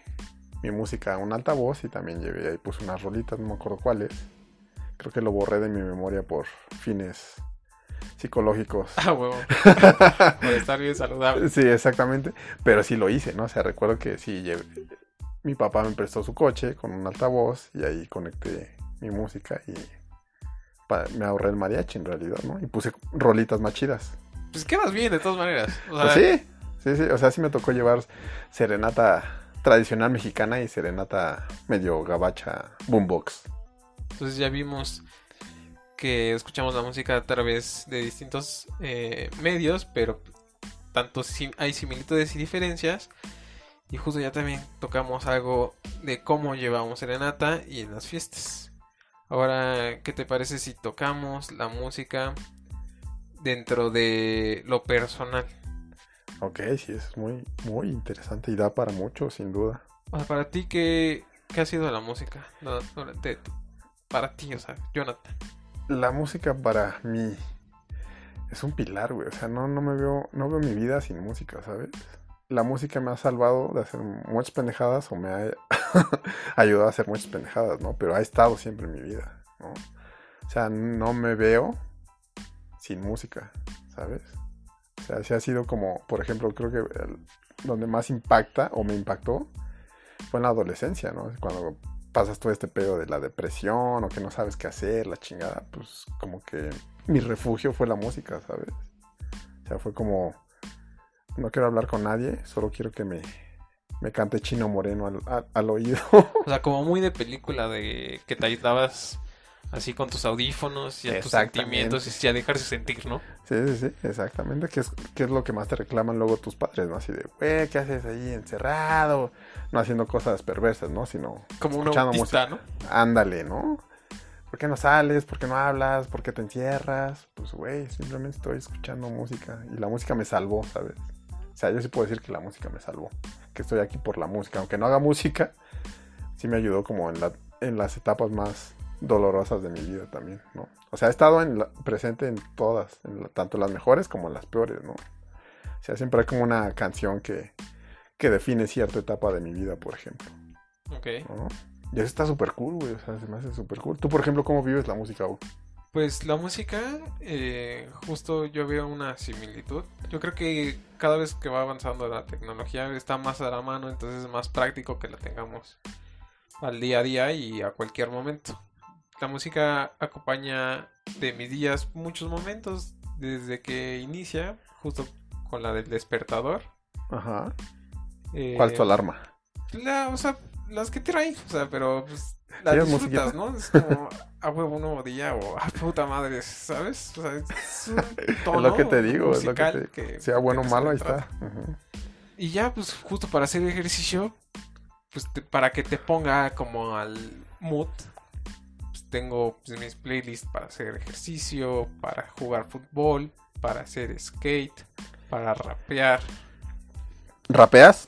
mi música a un altavoz y también llevé ahí puse unas rolitas, no me acuerdo cuáles. Creo que lo borré de mi memoria por fines psicológicos. Ah, huevo. Por estar bien saludable. Sí, exactamente. Pero sí lo hice, ¿no? O sea, recuerdo que sí llevé... Mi papá me prestó su coche con un altavoz y ahí conecté mi música y me ahorré el mariachi en realidad, ¿no? Y puse rolitas más chidas. Pues quedas bien, de todas maneras. O sea, Pues sí, sí, sí. O sea, sí me tocó llevar serenata tradicional mexicana y serenata medio gabacha boombox. Entonces ya vimos que escuchamos la música a través de distintos eh, medios, pero tanto sim- hay similitudes y diferencias. Y justo ya también tocamos algo de cómo llevamos serenata y en las fiestas. Ahora, ¿qué te parece si tocamos la música dentro de lo personal? Ok, sí, es muy, muy interesante y da para mucho, sin duda. O sea, para ti, ¿qué, qué ha sido la música? No, para ti, o sea, Jonathan. La música para mí es un pilar, güey. O sea, no, no me veo, no veo mi vida sin música, ¿sabes? La música me ha salvado de hacer muchas pendejadas o me ha ayudado a hacer muchas pendejadas, ¿no? Pero ha estado siempre en mi vida, ¿no? O sea, no me veo sin música, ¿sabes? O sea, sí ha sido como, por ejemplo, creo que el- donde más impacta o me impactó fue en la adolescencia, ¿no? Cuando pasas todo este pedo de la depresión o que no sabes qué hacer, la chingada, pues como que mi refugio fue la música, ¿sabes? O sea, fue como, no quiero hablar con nadie, solo quiero que me, me cante Chino Moreno al, a- al oído. O sea, como muy de película de que te ayudabas así con tus audífonos y a tus sentimientos y a dejarse sentir, ¿no? sí, sí, sí, exactamente, que es, que es lo que más te reclaman luego tus padres, ¿no? Así de, güey, ¿qué haces ahí encerrado? No haciendo cosas perversas, ¿no? Sino Como un escuchando autista, música. ¿no? Ándale, ¿no? ¿Por qué no sales? ¿Por qué no hablas? ¿Por qué te encierras? Pues, güey, simplemente estoy escuchando música y la música me salvó, ¿sabes? O sea, yo sí puedo decir que la música me salvó, que estoy aquí por la música. Aunque no haga música, sí me ayudó como en, la, en las etapas más dolorosas de mi vida también, ¿no? O sea, he estado en la- presente en todas, en la- tanto las mejores como en las peores, ¿no? O sea, siempre hay como una canción que, que define cierta etapa de mi vida, por ejemplo. Ok. ¿no? Y eso está súper cool, güey. O sea, se me hace súper cool. Tú, por ejemplo, ¿cómo vives la música, Hugo? Pues la música, eh, justo yo veo una similitud. Yo creo que cada vez que va avanzando la tecnología está más a la mano, entonces es más práctico que la tengamos al día a día y a cualquier momento. La música acompaña de mis días muchos momentos, desde que inicia, justo con la del despertador. Ajá. Eh, ¿Cuál es tu alarma? La, o sea, las que trae, o sea, pero pues las ¿Tienes disfrutas, musiquita? ¿no? Es como a huevo un nuevo día o a puta madre, ¿sabes? O sea, es un tono es lo que te digo, es lo que te... que Sea bueno o malo, ahí está. Y ya, pues justo para hacer ejercicio, pues te- para que te ponga como al mood, pues tengo pues, mis playlists para hacer ejercicio, para jugar fútbol, para hacer skate, para rapear. ¿Rapeas?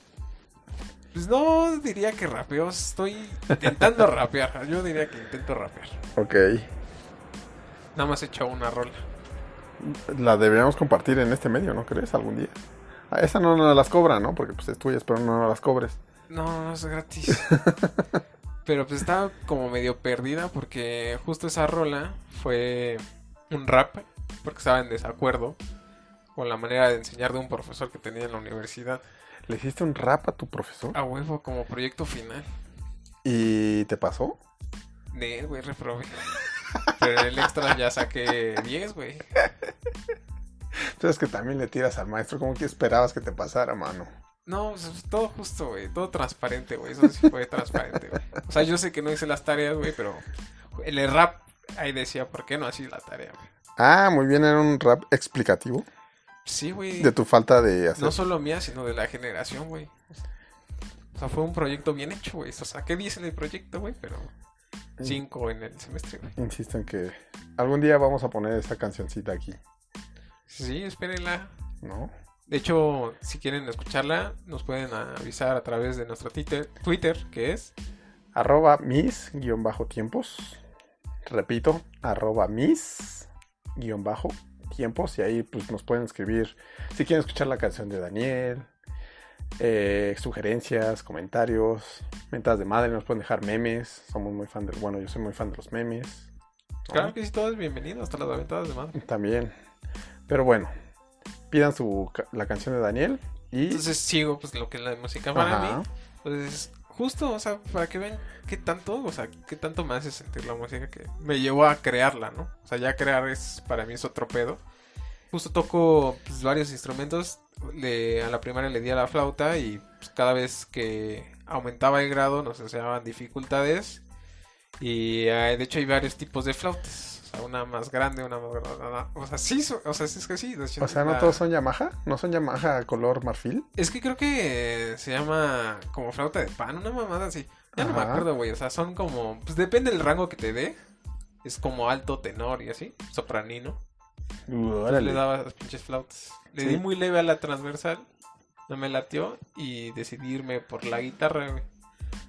Pues no diría que rapeo, estoy intentando rapear. Yo diría que intento rapear. Ok. Nada más he hecho una rola. La deberíamos compartir en este medio, ¿no crees? Algún día. A esa no nos las cobran, ¿no? Porque pues es tuya, espero no las cobres. No, no es gratis. Pero pues estaba como medio perdida porque justo esa rola fue un rap porque estaba en desacuerdo con la manera de enseñar de un profesor que tenía en la universidad. ¿Le hiciste un rap a tu profesor? A huevo como proyecto final. ¿Y te pasó? De güey, reprobé. Pero en el extra ya saqué 10, güey. Entonces que también le tiras al maestro, como que esperabas que te pasara, mano. No, pues, todo justo, güey. Todo transparente, güey. Eso sí fue transparente, güey. O sea, yo sé que no hice las tareas, güey, pero el rap ahí decía, ¿por qué no así la tarea, güey? Ah, muy bien, era un rap explicativo Sí, güey. de tu falta de hacer. No solo mía, sino de la generación, güey. O sea, fue un proyecto bien hecho, güey. O sea, ¿qué dice en el proyecto, güey? Pero cinco en el semestre, güey. Insisto en que algún día vamos a poner esa cancioncita aquí, Sí, espérenla. ¿no? De hecho, si quieren escucharla, nos pueden avisar a través de nuestro Twitter, que es Arroba mis guion bajo tiempos. Repito, arroba mis guion bajo tiempos. Y ahí pues nos pueden escribir si quieren escuchar la canción de Daniel. eh, sugerencias, comentarios, mentadas de madre, nos pueden dejar memes. Somos muy fan del. Bueno, yo soy muy fan de los memes. ¿no? Claro que sí, todo es bienvenido, hasta las aventadas de madre. También. Pero bueno, pidan su, la canción de Daniel y... Entonces sigo, pues, lo que es la música para Ajá. mí. Pues, justo, o sea, para que vean qué tanto, o sea, qué tanto me hace sentir la música que me llevó a crearla, ¿no? O sea, ya crear es, para mí es otro pedo. Justo toco pues, varios instrumentos. Le- a la primaria le di a la flauta y pues, cada vez que aumentaba el grado nos enseñaban dificultades. Y eh, de hecho hay varios tipos de flautas. Sea, una más grande, una más grande. O sea, sí, o sea, es que sí. O sea, ¿no la- todos son Yamaha? ¿No son Yamaha color marfil? es que creo que se llama como flauta de pan, una mamada así. Ya no me acuerdo, güey. O sea, son como. Pues depende del rango que te dé. Es como alto, tenor y así. Sopranino. Le daba las pinches flautas. Le Sí. di muy leve a la transversal. No me latió. Y decidí irme por la guitarra, güey.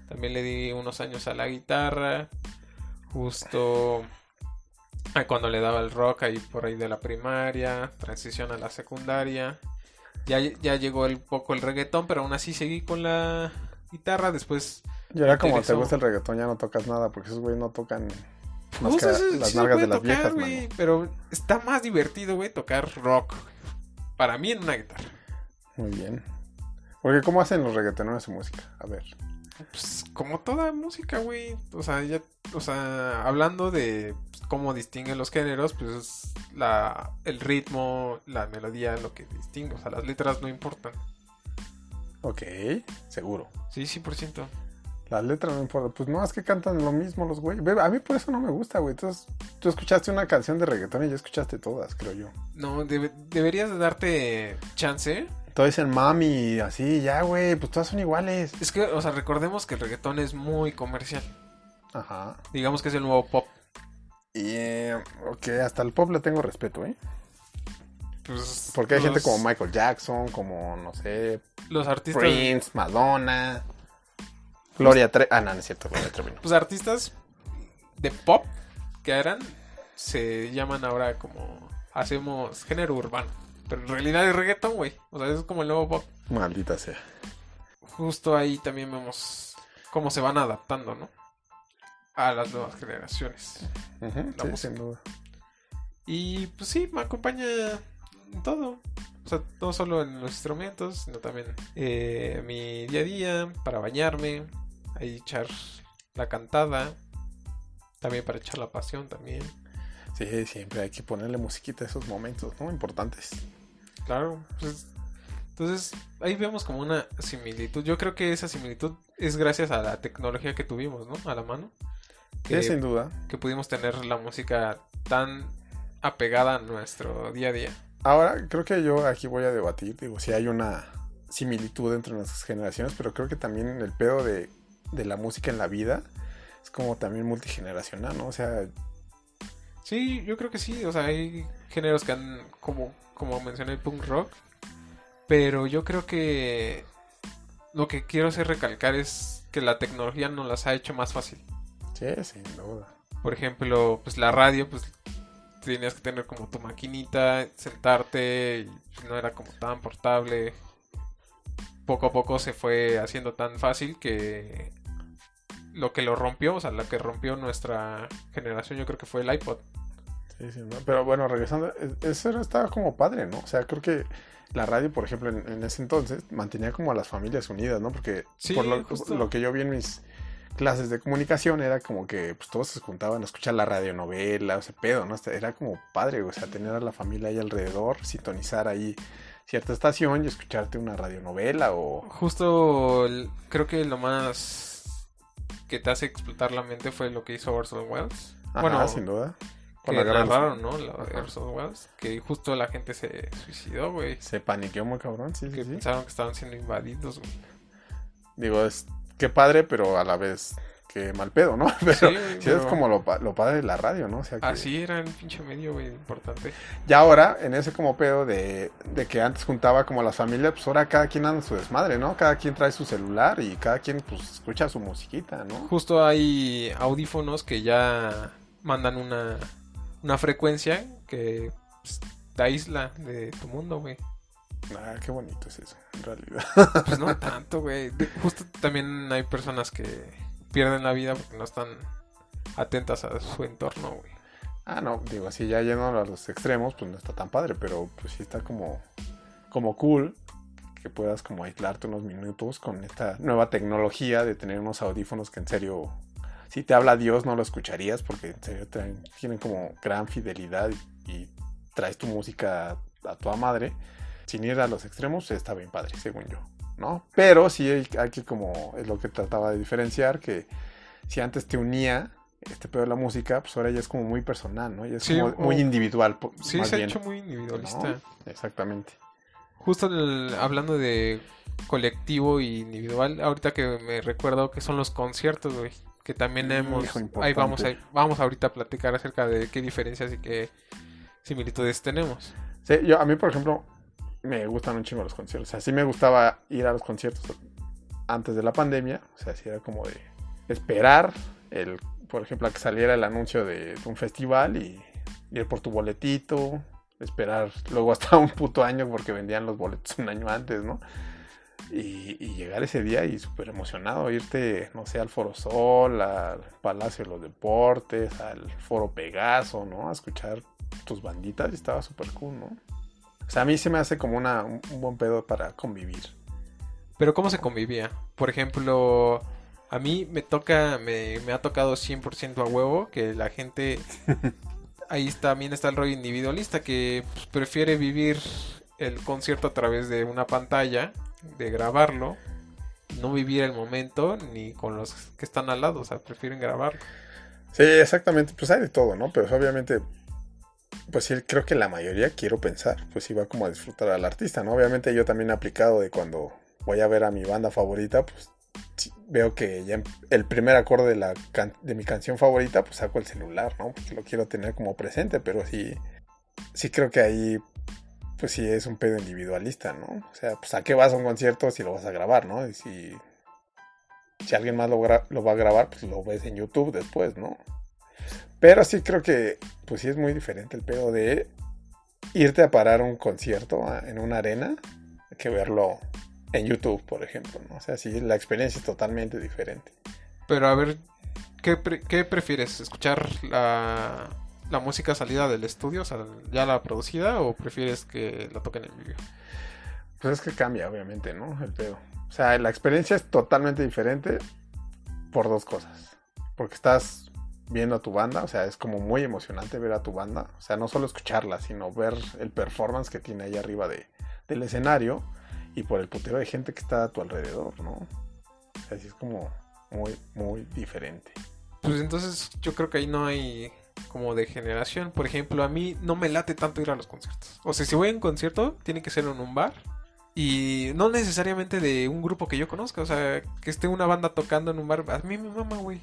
También le di unos años a la guitarra. Justo. A cuando le daba el rock ahí por ahí de la primaria. Transición a la secundaria. Ya, ya llegó el poco el reggaetón, pero aún así seguí con la guitarra. Después Y ahora como te gusta el reggaetón ya no tocas nada porque esos güey no tocan más Pues, que eso las sí nalgas de las tocar, viejas, güey, mano. Pero está más divertido, güey, tocar rock. Para mí en una guitarra. Muy bien. Porque ¿cómo hacen los reggaetoneros su música? A ver. Pues como toda música, güey. O sea, ya, o sea, hablando de pues, cómo distinguen los géneros, pues es la, el ritmo, la melodía, lo que distingue. O sea, las letras no importan. Ok, seguro. Sí, 100%. Las letras no importan. Pues no, es que cantan lo mismo los güeyes. A mí por eso no me gusta, güey. Entonces, tú escuchaste una canción de reggaetón y ya escuchaste todas, creo yo. No, debe- deberías de darte chance. Todos dicen mami, así, ya, güey, pues todas son iguales. Es que, o sea, recordemos que el reggaetón es muy comercial. Ajá. Digamos que es el nuevo pop. Y, eh, ok, hasta el pop le tengo respeto, ¿eh? Pues, Porque hay los- gente como Michael Jackson, como, no sé, Los artistas... Prince, Madonna, Gloria Trevi. Ah, no, no es cierto, Gloria Trevi. Pues artistas de pop que eran se llaman ahora como hacemos género urbano. Pero en realidad es reggaeton, güey. O sea, es como el nuevo pop. Maldita sea. Justo ahí también vemos cómo se van adaptando, ¿no? A las nuevas generaciones. La sí, música. sin duda. Y pues sí, me acompaña en todo. O sea, no solo en los instrumentos, sino también eh, mi día a día, para bañarme, ahí echar la cantada, también para echar la pasión también. Sí, siempre hay que ponerle musiquita a esos momentos, ¿no? Importantes. Claro, pues entonces ahí vemos como una similitud. Yo creo que esa similitud es gracias a la tecnología que tuvimos, ¿no? A la mano. Sí, Que, sin duda. que pudimos tener la música tan apegada a nuestro día a día. Ahora, creo que yo aquí voy a debatir. Digo, si hay una similitud entre nuestras generaciones, pero creo que también el pedo de, de la música en la vida es como también multigeneracional, ¿no? O sea, Sí, yo creo que sí. O sea, hay géneros que han, como, como mencioné, el punk rock. Pero yo creo que lo que quiero hacer recalcar es que la tecnología nos las ha hecho más fácil. Sí, sin duda. Por ejemplo, pues la radio, pues tenías que tener como tu maquinita, sentarte, y no era como tan portable. Poco a poco se fue haciendo tan fácil que lo que lo rompió, o sea, lo que rompió nuestra generación, yo creo que fue el iPod. Sí, sin duda. Pero bueno, regresando, eso estaba como padre, ¿no? O sea, creo que la radio, por ejemplo, en, en ese entonces mantenía como a las familias unidas, ¿no? Porque Sí, por lo, lo que yo vi en mis clases de comunicación era como que pues, todos se juntaban a escuchar la radionovela, o sea, pedo, ¿no? Era como padre, o sea, tener a la familia ahí alrededor, sintonizar ahí cierta estación y escucharte una radionovela o... Justo el- creo que lo más que te hace explotar la mente fue lo que hizo Orson Welles. Ajá, Bueno, sin duda. Con que la narraron, ¿no? La de. Orson Welles, que justo la gente se suicidó, güey. Se paniqueó muy cabrón, sí, Que sí, sí. pensaron que estaban siendo invadidos, güey. Digo, es qué padre, pero a la vez qué mal pedo, ¿no? Pero Sí, es como lo, lo padre de la radio, ¿no? O sea que Así era el pinche medio, güey, importante. ya ahora, en ese como pedo de, de que antes juntaba como las familias, pues ahora cada quien anda su desmadre, ¿no? Cada quien trae su celular y cada quien pues escucha su musiquita, ¿no? Justo hay audífonos que ya mandan una, una frecuencia que pues, te aísla de tu mundo, güey. Ah, qué bonito es eso, en realidad. Pues no tanto, güey. Justo también hay personas que pierden la vida porque no están atentas a su entorno, güey. Ah, no, digo, así ya yendo a los extremos, pues no está tan padre, pero pues sí está como, como cool que puedas como aislarte unos minutos con esta nueva tecnología de tener unos audífonos que en serio, si te habla Dios no lo escucharías porque en serio traen- tienen como gran fidelidad y, y traes tu música a tu madre. Sin ir a los extremos está bien padre, según yo, ¿no? Pero sí hay, hay que como, es lo que trataba de diferenciar, que si antes te unía este pedo de la música, pues ahora ya es como muy personal, ¿no? Ya es Sí, como muy individual. Sí, más se ha hecho muy individualista. ¿no? Exactamente. Justo el- hablando de colectivo y individual, ahorita que me recuerdo que son los conciertos, güey. Que también hemos... Ahí vamos a, vamos ahorita a platicar acerca de qué diferencias y qué similitudes tenemos. Sí, yo, a mí, por ejemplo, me gustan un chingo los conciertos. O sea, sí me gustaba ir a los conciertos antes de la pandemia. O sea, sí era como de esperar, el, por ejemplo, a que saliera el anuncio de un festival y ir por tu boletito, esperar luego hasta un puto año porque vendían los boletos un año antes, ¿no? Y, y llegar ese día y súper emocionado, irte, no sé, al Foro Sol, al Palacio de los Deportes, al Foro Pegaso, ¿no? A escuchar tus banditas y estaba súper cool, ¿no? O sea, a mí se me hace como una, un, un buen pedo para convivir. Pero ¿cómo se convivía? Por ejemplo, a mí me toca, me, me ha tocado 100% a huevo que la gente... Ahí también está el rollo individualista que pues, prefiere vivir el concierto a través de una pantalla, de grabarlo, no vivir el momento ni con los que están al lado, o sea, prefieren grabarlo. Sí, exactamente, pues hay de todo, ¿no? Pero obviamente, pues sí, creo que la mayoría, quiero pensar, pues iba como a disfrutar al artista, ¿no? Obviamente yo también he aplicado de cuando voy a ver a mi banda favorita, pues sí, veo que ya el primer acorde de, la de mi canción favorita, pues saco el celular, ¿no? Porque lo quiero tener como presente, pero sí, sí creo que ahí, pues sí es un pedo individualista, ¿no? O sea, pues a qué vas a un concierto si lo vas a grabar, ¿no? Y si, si alguien más lo va a grabar, pues lo ves en YouTube después, ¿no? Pero sí creo que, pues sí es muy diferente el pedo de irte a parar un concierto en una arena que verlo en YouTube, por ejemplo, ¿no? O sea, sí, la experiencia es totalmente diferente. Pero a ver, ¿qué, pre- qué prefieres? ¿Escuchar la, la música salida del estudio, o sea, ya la producida, o prefieres que la toquen en vivo? Pues es que cambia, obviamente, ¿no? El pedo. O sea, la experiencia es totalmente diferente por dos cosas. Porque estás viendo a tu banda, o sea, es como muy emocionante ver a tu banda. O sea, no solo escucharla, sino ver el performance que tiene ahí arriba de, del escenario y por el putero de gente que está a tu alrededor, ¿no? O sea, es como muy, muy diferente. Pues entonces yo creo que ahí no hay como de generación. Por ejemplo, a mí no me late tanto ir a los conciertos. O sea, si voy a un concierto, tiene que ser en un bar. Y no necesariamente de un grupo que yo conozca. O sea, que esté una banda tocando en un bar. A mí me mama, güey.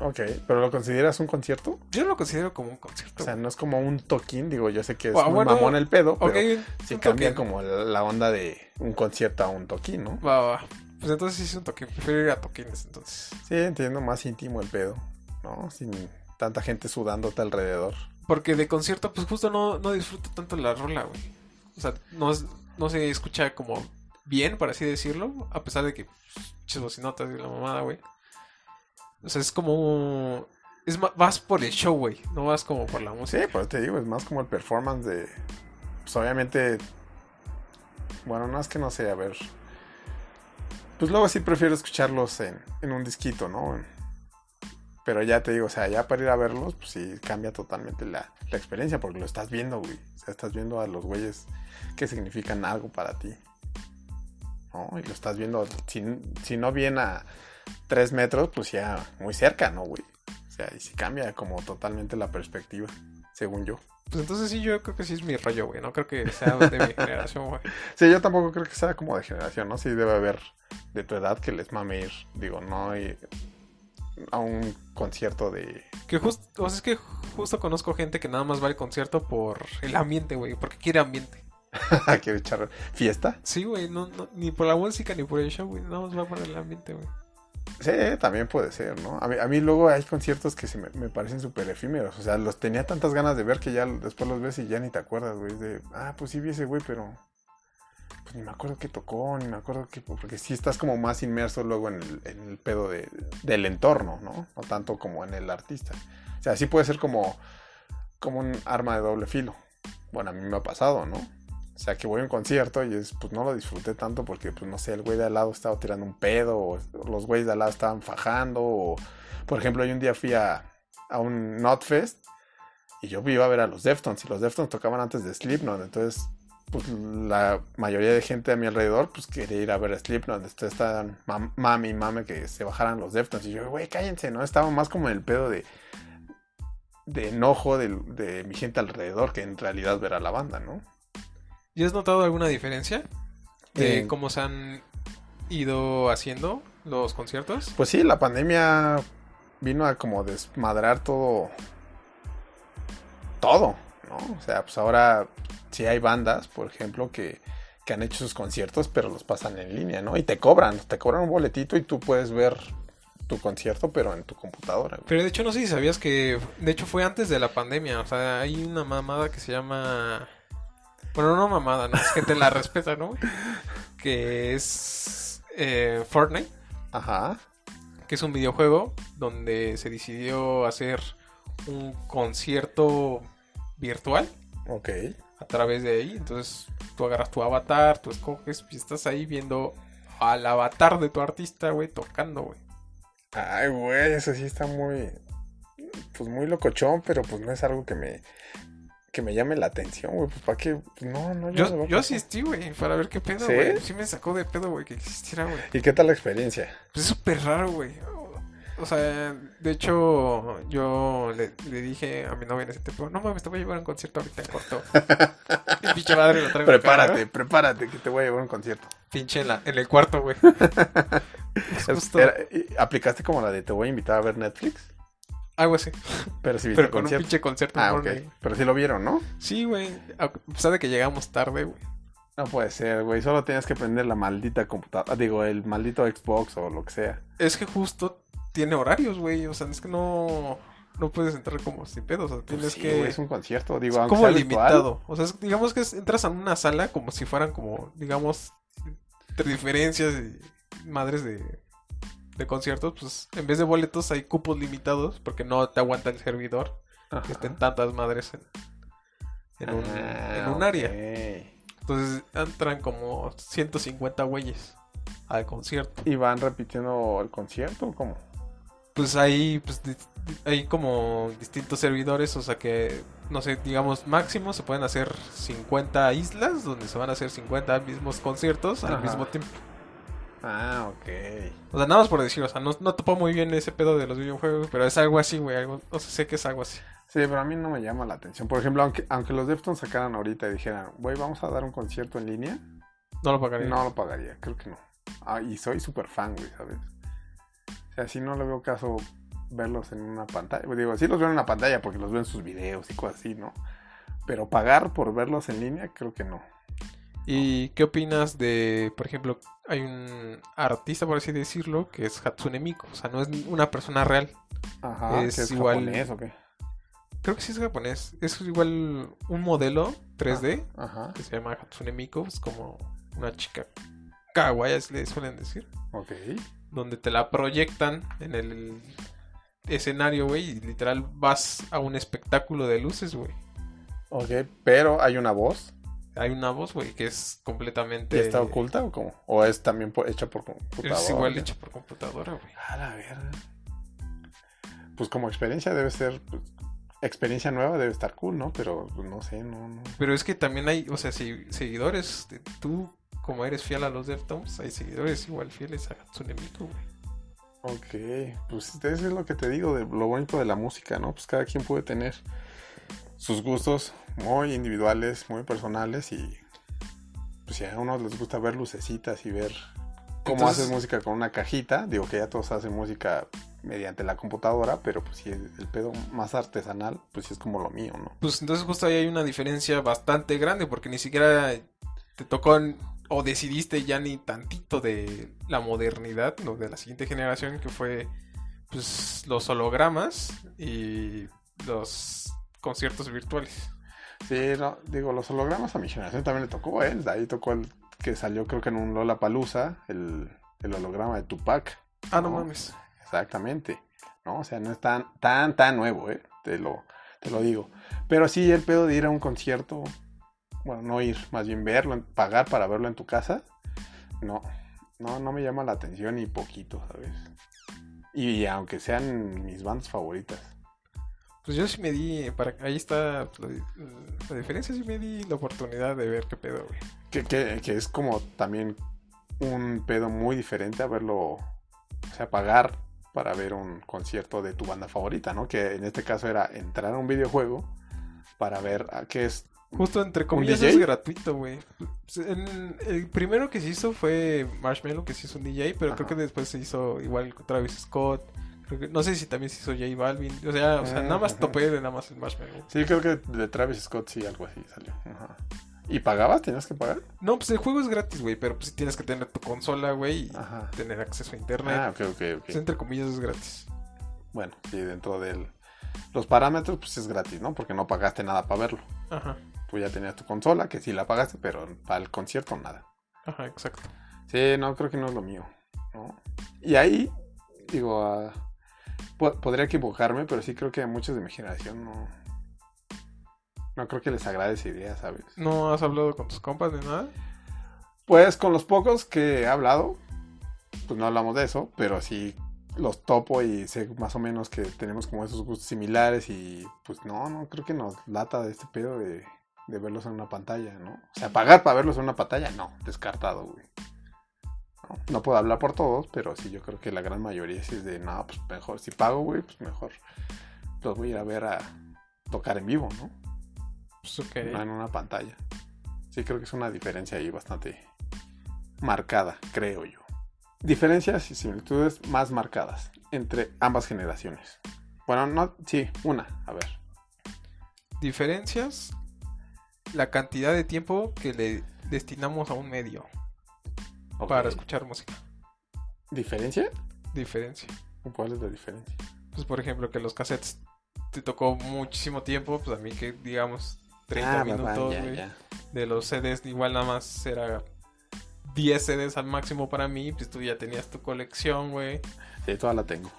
Ok, pero ¿lo consideras un concierto? Yo lo considero como un concierto. O sea, no es como un toquín, digo, yo sé que es bueno, mamón el pedo, pero ok, sí un cambia toquín. como la onda de un concierto a un toquín, ¿no? Va, va. Pues entonces sí es un toquín. Prefiero ir a toquines entonces. Sí, entiendo, más íntimo el pedo, ¿no? Sin tanta gente sudándote alrededor. Porque de concierto, pues justo no, no disfruto tanto la rola, güey. O sea, no, es- no se escucha como bien, por así decirlo. A pesar de que, pues, bocinotas y la mamada, güey. O sea, es como... Es ma- vas por el show, güey. No vas como por la Sí, música. por eso te digo, es más como el performance de. Pues obviamente. Bueno, no es que no sé, a ver. Pues luego sí prefiero escucharlos en, en un disquito, ¿no? Pero ya te digo, o sea, ya para ir a verlos, pues sí cambia totalmente la, la experiencia, porque lo estás viendo, güey. O sea, estás viendo a los güeyes que significan algo para ti. ¿No? Y lo estás viendo, si, si no bien a tres metros, pues ya muy cerca, ¿no, güey? O sea, y sí cambia como totalmente la perspectiva, según yo. Pues entonces sí, yo creo que sí es mi rollo, güey. No creo que sea de mi generación, güey. Sí, yo tampoco creo que sea como de generación, ¿no? Sí debe haber de tu edad que les mame ir, digo, no hay a un concierto de... Que justo, o sea, es que justo conozco gente que nada más va al concierto por el ambiente, güey, porque quiere ambiente. ¿Quiere echar fiesta? Sí, güey, no, no, ni por la música ni por el show, güey, nada más va por el ambiente, güey. Sí, también puede ser, ¿no? A mí, a mí luego hay conciertos que se me, parecen súper efímeros. O sea, los tenía tantas ganas de ver que ya después los ves y ya ni te acuerdas, güey. De, ah, pues sí vi ese güey, pero pues ni me acuerdo qué tocó, ni me acuerdo qué... Porque sí estás como más inmerso luego en el, en el pedo de, del entorno, ¿no? No tanto como en el artista. O sea, sí puede ser como, como un arma de doble filo. Bueno, a mí me ha pasado, ¿no? O sea, que voy a un concierto y es, pues no lo disfruté tanto porque, pues no sé, el güey de al lado estaba tirando un pedo, o los güeyes de al lado estaban fajando, o por ejemplo, yo un día fui a, a un Notfest y yo iba a ver a los Deftones y los Deftones tocaban antes de Slipknot, entonces, pues la mayoría de gente a mi alrededor, pues quería ir a ver a Slipknot, entonces estaban mam- mami que se bajaran los Deftones y yo, güey, cállense, ¿no? Estaba más como en el pedo de de enojo de, de mi gente alrededor que en realidad ver a la banda, ¿no? ¿Y has notado alguna diferencia de Eh, cómo se han ido haciendo los conciertos? Pues sí, la pandemia vino a como desmadrar todo. Todo, ¿no? O sea, pues ahora sí hay bandas, por ejemplo, que, que han hecho sus conciertos, pero los pasan en línea, ¿no? Y te cobran, te cobran un boletito y tú puedes ver tu concierto, pero en tu computadora. güey. Pero de hecho no sé si sabías que, de hecho fue antes de la pandemia, o sea, hay una mamada que se llama... Bueno, no mamada, no es que te la respeta, ¿no? Que es eh, Fortnite, Ajá. que es un videojuego donde se decidió hacer un concierto virtual Ok. a través de ahí. Entonces tú agarras tu avatar, tú escoges y estás ahí viendo al avatar de tu artista, güey, tocando, güey. Ay, güey, eso sí está muy. Pues muy locochón, pero pues no es algo que me. Que me llame la atención, güey. Pues para qué. Pues no, no. Yo, no yo pasar. asistí, güey, para ver qué pedo, güey. Sí me sacó de pedo, güey, que existiera, güey. ¿Y qué tal la experiencia? Pues es súper raro, güey. O sea, de hecho, yo le, le dije a mi novia en ese tiempo, no mames, te voy a llevar a un concierto ahorita en corto. y pinche madre lo traigo acá, Prepárate, ¿no? prepárate, que te voy a llevar a un concierto. Pinche en, la, en el cuarto, güey. ¿Aplicaste como la de te voy a invitar a ver Netflix? Algo así. Pero sí Pero con un pinche concierto. Ah, en ok. Fortnite. Pero sí lo vieron, ¿no? Sí, güey. A pesar de que llegamos tarde, güey. No puede ser, güey. Solo tienes que prender la maldita computadora. Digo, el maldito Xbox o lo que sea. Es que justo tiene horarios, güey. O sea, es que no, no puedes entrar como sin pedos. O sea, tienes Pues sí, que... es un concierto. Digo, Es como virtual. limitado. O sea, es- digamos que es- entras a una sala como si fueran como, digamos, diferencias y madres de, de conciertos. Pues en vez de boletos hay cupos limitados porque no te aguanta el servidor Ajá. que estén tantas madres en, en un, Ah, en un área. Entonces entran como 150 güeyes al concierto. ¿Y van repitiendo el concierto o cómo? Pues hay, pues, hay como distintos servidores, o sea que, no sé, digamos máximo se pueden hacer 50 islas donde se van a hacer 50 mismos conciertos al mismo tiempo. Ah, ok. O sea, nada más por decir, o sea, no, no topo muy bien ese pedo de los videojuegos, pero es algo así, güey, algo, o sea, sé que es algo así. Sí, pero a mí no me llama la atención. Por ejemplo, aunque, aunque los Deftones sacaran ahorita y dijeran, güey, vamos a dar un concierto en línea, No lo pagaría. no lo pagaría, creo que no. Ah, y soy súper fan, güey, ¿sabes? O sea, sí no le veo caso verlos en una pantalla. Digo, sí los veo en una pantalla porque los veo en sus videos y cosas así, ¿no? Pero pagar por verlos en línea, creo que no. ¿Y qué opinas de, por ejemplo, hay un artista, por así decirlo, que es Hatsune Miku, o sea, no es una persona real. Ajá, Es ¿que es igual- japonés o qué? Creo que sí es japonés. Es igual un modelo 3D. Ajá, que se llama Hatsune Miku, es como una chica kawaii, así le suelen decir, ok. donde te la proyectan en el escenario, güey, y literal vas a un espectáculo de luces, güey. Ok, pero hay una voz. Hay una voz, güey, que es completamente... ¿Y está oculta o cómo? ¿O es también hecha por computadora? Es igual hecha por computadora, güey. A la verga. Pues como experiencia debe ser. pues, experiencia nueva debe estar cool, ¿no? Pero pues, no sé, no, no. Pero es que también hay, o sea, si- seguidores, de- tú como eres fiel a los Deftones, hay seguidores igual fieles a Hatsune Miku, güey. Ok, pues eso es lo que te digo de lo bonito de la música, ¿no? Pues cada quien puede tener sus gustos muy individuales, muy personales y pues si a unos les gusta ver lucecitas y ver cómo Entonces- haces música con una cajita, digo que ya todos hacen música mediante la computadora, pero pues si el, pedo más artesanal, pues sí es como lo mío, ¿no? Pues entonces justo ahí hay una diferencia bastante grande porque ni siquiera te tocó en- o decidiste ya ni tantito de la modernidad, ¿no? de la siguiente generación que fue pues los hologramas y los conciertos virtuales. Sí, no, digo, los hologramas a mi generación también le tocó, ¿eh? De ahí tocó el que salió creo que en un Lola Palusa, el, el holograma de Tupac. Ah, no No. mames. Exactamente. ¿No? O sea, no es tan, tan, tan nuevo, ¿eh? Te lo, te lo digo. Pero sí, el pedo de ir a un concierto, bueno, no ir, más bien verlo, pagar para verlo en tu casa, no, no, no me llama la atención ni poquito, ¿sabes? Y, aunque sean mis bandas favoritas. Pues yo sí me di, para, ahí está la, di- la diferencia, sí me di la oportunidad de ver qué pedo, güey. Que, que, que es como también un pedo muy diferente a verlo, o sea, pagar para ver un concierto de tu banda favorita, ¿no? Que en este caso era entrar a un videojuego para ver a qué es Justo entre comillas es gratuito, güey. Pues, el primero que se hizo fue Marshmallow, que se hizo un DJ, pero creo que después se hizo igual Travis Scott. Creo que, no sé si también se hizo J Balvin. O sea, o sea Ah, nada más ajá. topé de nada más el Marshmallow. Sí, creo que de Travis Scott sí, algo así salió. Ajá. ¿Y pagabas? ¿Tenías que pagar? No, pues el juego es gratis, güey, pero pues tienes que tener tu consola, güey, y Ajá. tener acceso a internet. Ah, ok, ok, ok. Pues, entre comillas es gratis. Bueno, sí, dentro de los parámetros, pues es gratis, ¿no? Porque no pagaste nada para verlo. Ajá, Tú ya tenías tu consola, que sí la pagaste, pero para el concierto nada. ajá, exacto. Sí, no, creo que no es lo mío, ¿no? Y ahí, digo, ah, po- podría equivocarme, pero sí creo que a muchos de mi generación no... No creo que les agrade esa idea, ¿sabes? ¿No has hablado con tus compas de nada? Pues con los pocos que he hablado, pues no hablamos de eso, pero sí los topo y sé más o menos que tenemos como esos gustos similares y pues no, no creo que nos lata de este pedo de, de verlos en una pantalla, ¿no? O sea, pagar para verlos en una pantalla, no, descartado, güey. No, puedo hablar por todos, pero sí yo creo que la gran mayoría sí es de, no, pues mejor, si pago, güey, pues mejor los voy a ir a ver a tocar en vivo, ¿no? Pues ok. no en una pantalla. Sí, creo que es una diferencia ahí bastante marcada, creo yo. Diferencias y similitudes más marcadas entre ambas generaciones. Bueno, no, sí, una, a ver. Diferencias, la cantidad de tiempo que le destinamos a un medio Para escuchar música. ¿Diferencia? Diferencia. ¿Cuál es la diferencia? Pues por ejemplo que los cassettes te tocó muchísimo tiempo, pues a mí que digamos 30 Ah, minutos, ya, ya. De los CDs igual nada más era 10 CDs al máximo para mí, pues tú ya tenías tu colección, güey. Sí, toda la tengo.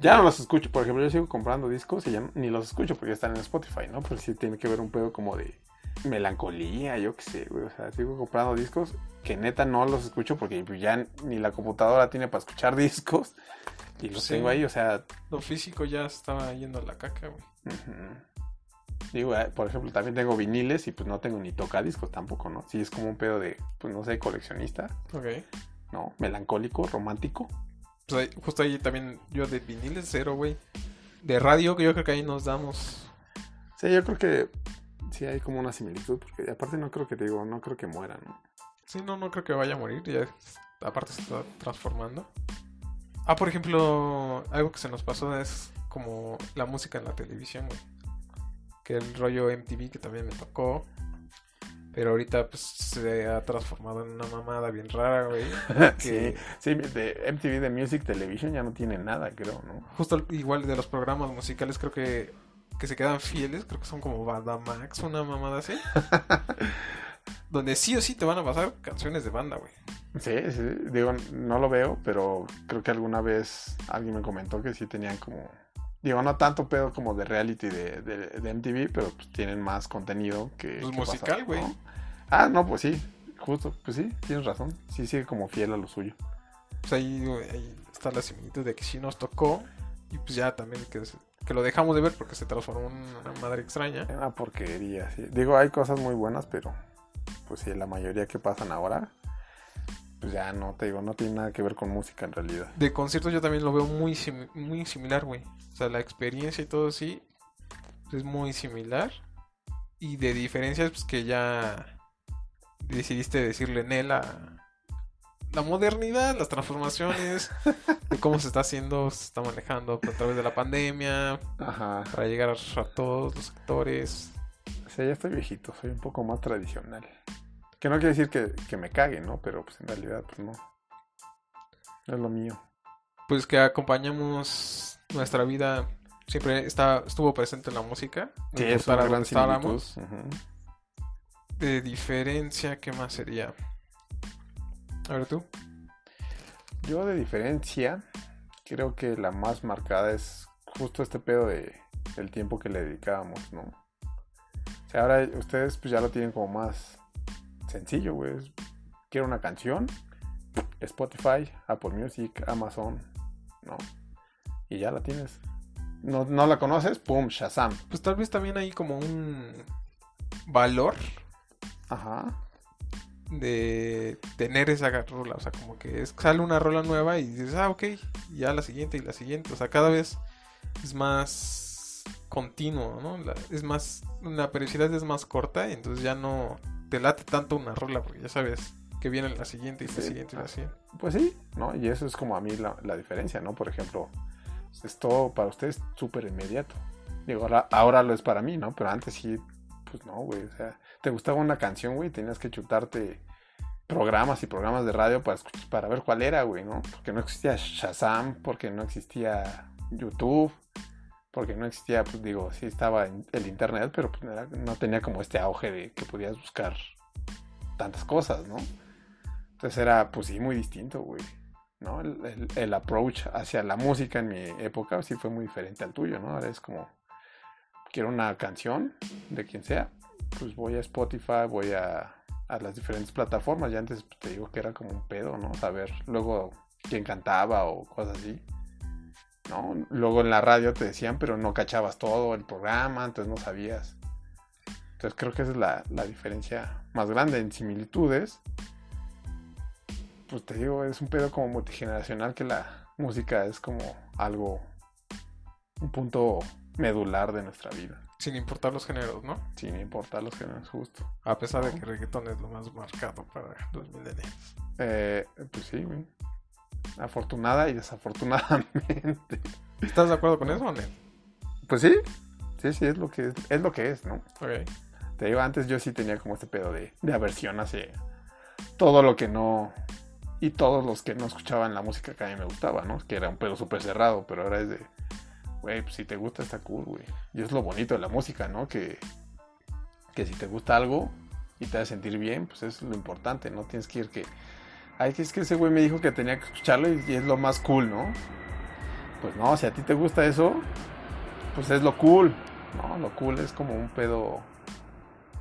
Ya no los escucho, por ejemplo, yo sigo comprando discos y ya ni los escucho porque ya están en Spotify, ¿no? Pero sí tiene que ver un pedo como de melancolía, yo qué sé, güey. O sea, sigo comprando discos que neta no los escucho porque pues, ya ni la computadora tiene para escuchar discos y los Sí. tengo ahí, o sea, Lo físico ya estaba yendo a la caca, güey. digo, eh, por ejemplo, también tengo viniles y pues no tengo ni tocadiscos tampoco, ¿no? Sí, es como un pedo de, pues no sé, coleccionista, Ok. ¿no? Melancólico, romántico. Pues ahí- justo ahí también yo de viniles cero, güey. De radio, que yo creo que ahí nos damos. Sí, yo creo que sí hay como una similitud, porque aparte no creo que te digo, no creo que muera, ¿no? Sí, no, no creo que vaya a morir. Ya, aparte se está transformando. Ah, por ejemplo, algo que se nos pasó es como la música en la televisión, güey. Que el rollo MTV que también me tocó. Pero ahorita pues se ha transformado en una mamada bien rara, güey. sí, sí, de MTV de Music Television ya no tiene nada, creo, ¿no? justo igual de los programas musicales creo que, que se quedan fieles. Creo que son como Banda Max, una mamada así. donde sí o sí te van a pasar canciones de banda, güey. Sí, sí, digo, no lo veo, pero creo que alguna vez alguien me comentó que sí tenían como, digo, no tanto pedo como de reality de, de, de MTV, pero pues tienen más contenido que... Pues que musical, güey. ¿no? Ah, no, pues sí, justo, pues sí, tienes razón, sí sigue como fiel a lo suyo. Pues ahí, güey, ahí está la similitud de que sí nos tocó. Y pues ya también que, que lo dejamos de ver porque se transformó en una madre extraña. Una porquería, sí. Digo, hay cosas muy buenas, pero pues sí, la mayoría que pasan ahora, pues ya no, te digo, no tiene nada que ver con música en realidad. De conciertos yo también lo veo muy, muy similar, güey. O sea, la experiencia y todo sí es muy similar. Y de diferencias, pues que ya decidiste decirle en a la modernidad, las transformaciones, de cómo se está haciendo, se está manejando a través de la pandemia, Ajá. para llegar a todos los sectores. O sea, ya estoy viejito, soy un poco más tradicional. Que no quiere decir que, que me cague, ¿no? Pero pues en realidad, pues no. No es lo mío. Pues que acompañamos nuestra vida, siempre está, estuvo presente en la música. Sí, es una gran estábamos. De diferencia, ¿qué más sería? A ver tú. Yo de diferencia, creo que la más marcada es justo este pedo de el tiempo que le dedicábamos, ¿no? O sea, ahora ustedes pues ya lo tienen como más sencillo, güey. Quiero una canción, Spotify, Apple Music, Amazon, ¿no? Y ya la tienes. No, no la conoces, pum, Shazam. Pues tal vez también hay como un valor Ajá. De tener esa rola. O sea, como que es, sale una rola nueva y dices, ah, ok, y ya la siguiente y la siguiente. O sea, cada vez es más continuo, ¿no? La- es más, la periodicidad es más corta y entonces ya no te late tanto una rola porque ya sabes que viene la siguiente y la Sí. siguiente y la siguiente. Pues sí, ¿no? Y eso es como a mí la, la diferencia, ¿no? Por ejemplo, es todo para ustedes súper inmediato. Digo, ahora, ahora lo es para mí, ¿no? Pero antes sí, pues no, güey. O sea, te gustaba una canción, güey, tenías que chutarte programas y programas de radio para, para ver cuál era, güey, ¿no? Porque no existía Shazam, porque no existía YouTube, porque no existía, pues digo, sí estaba en el internet, pero pues, no tenía como este auge de que podías buscar tantas cosas, ¿no? Entonces era, pues sí, muy distinto, güey. ¿No? El, el- el approach hacia la música en mi época sí fue muy diferente al tuyo, ¿no? Ahora es como, quiero una canción de quien sea, pues voy a Spotify, voy a, a las diferentes plataformas. Ya antes pues, te digo que era como un pedo, ¿no? Saber luego quién cantaba o cosas así. ¿No? Luego en la radio te decían, pero no cachabas todo el programa, entonces no sabías. Entonces creo que esa es la, la diferencia más grande en similitudes pues te digo, es un pedo como multigeneracional que la música es como algo, un punto medular de nuestra vida, Sin importar los géneros, ¿no? sin importar los géneros justo. A pesar de que reggaetón es lo más marcado para los millennials. Eh, pues sí, güey. Afortunada y desafortunadamente. ¿Estás de acuerdo con eso no? Pues sí, sí, sí, es lo que es, es lo que es, ¿no? Ok. Te digo, antes yo sí tenía como este pedo de, de aversión hacia todo lo que no. Y todos los que no escuchaban la música que a mí me gustaba, ¿no? Que era un pedo súper cerrado, pero ahora es de. Güey, pues si te gusta está cool, güey. Y es lo bonito de la música, ¿no? Que, que si te gusta algo y te hace sentir bien, pues es lo importante, no tienes que ir que. Ay, es que ese güey me dijo que tenía que escucharlo y, y es lo más cool, ¿no? Pues no, si a ti te gusta eso, pues es lo cool, ¿no? Lo cool es como un pedo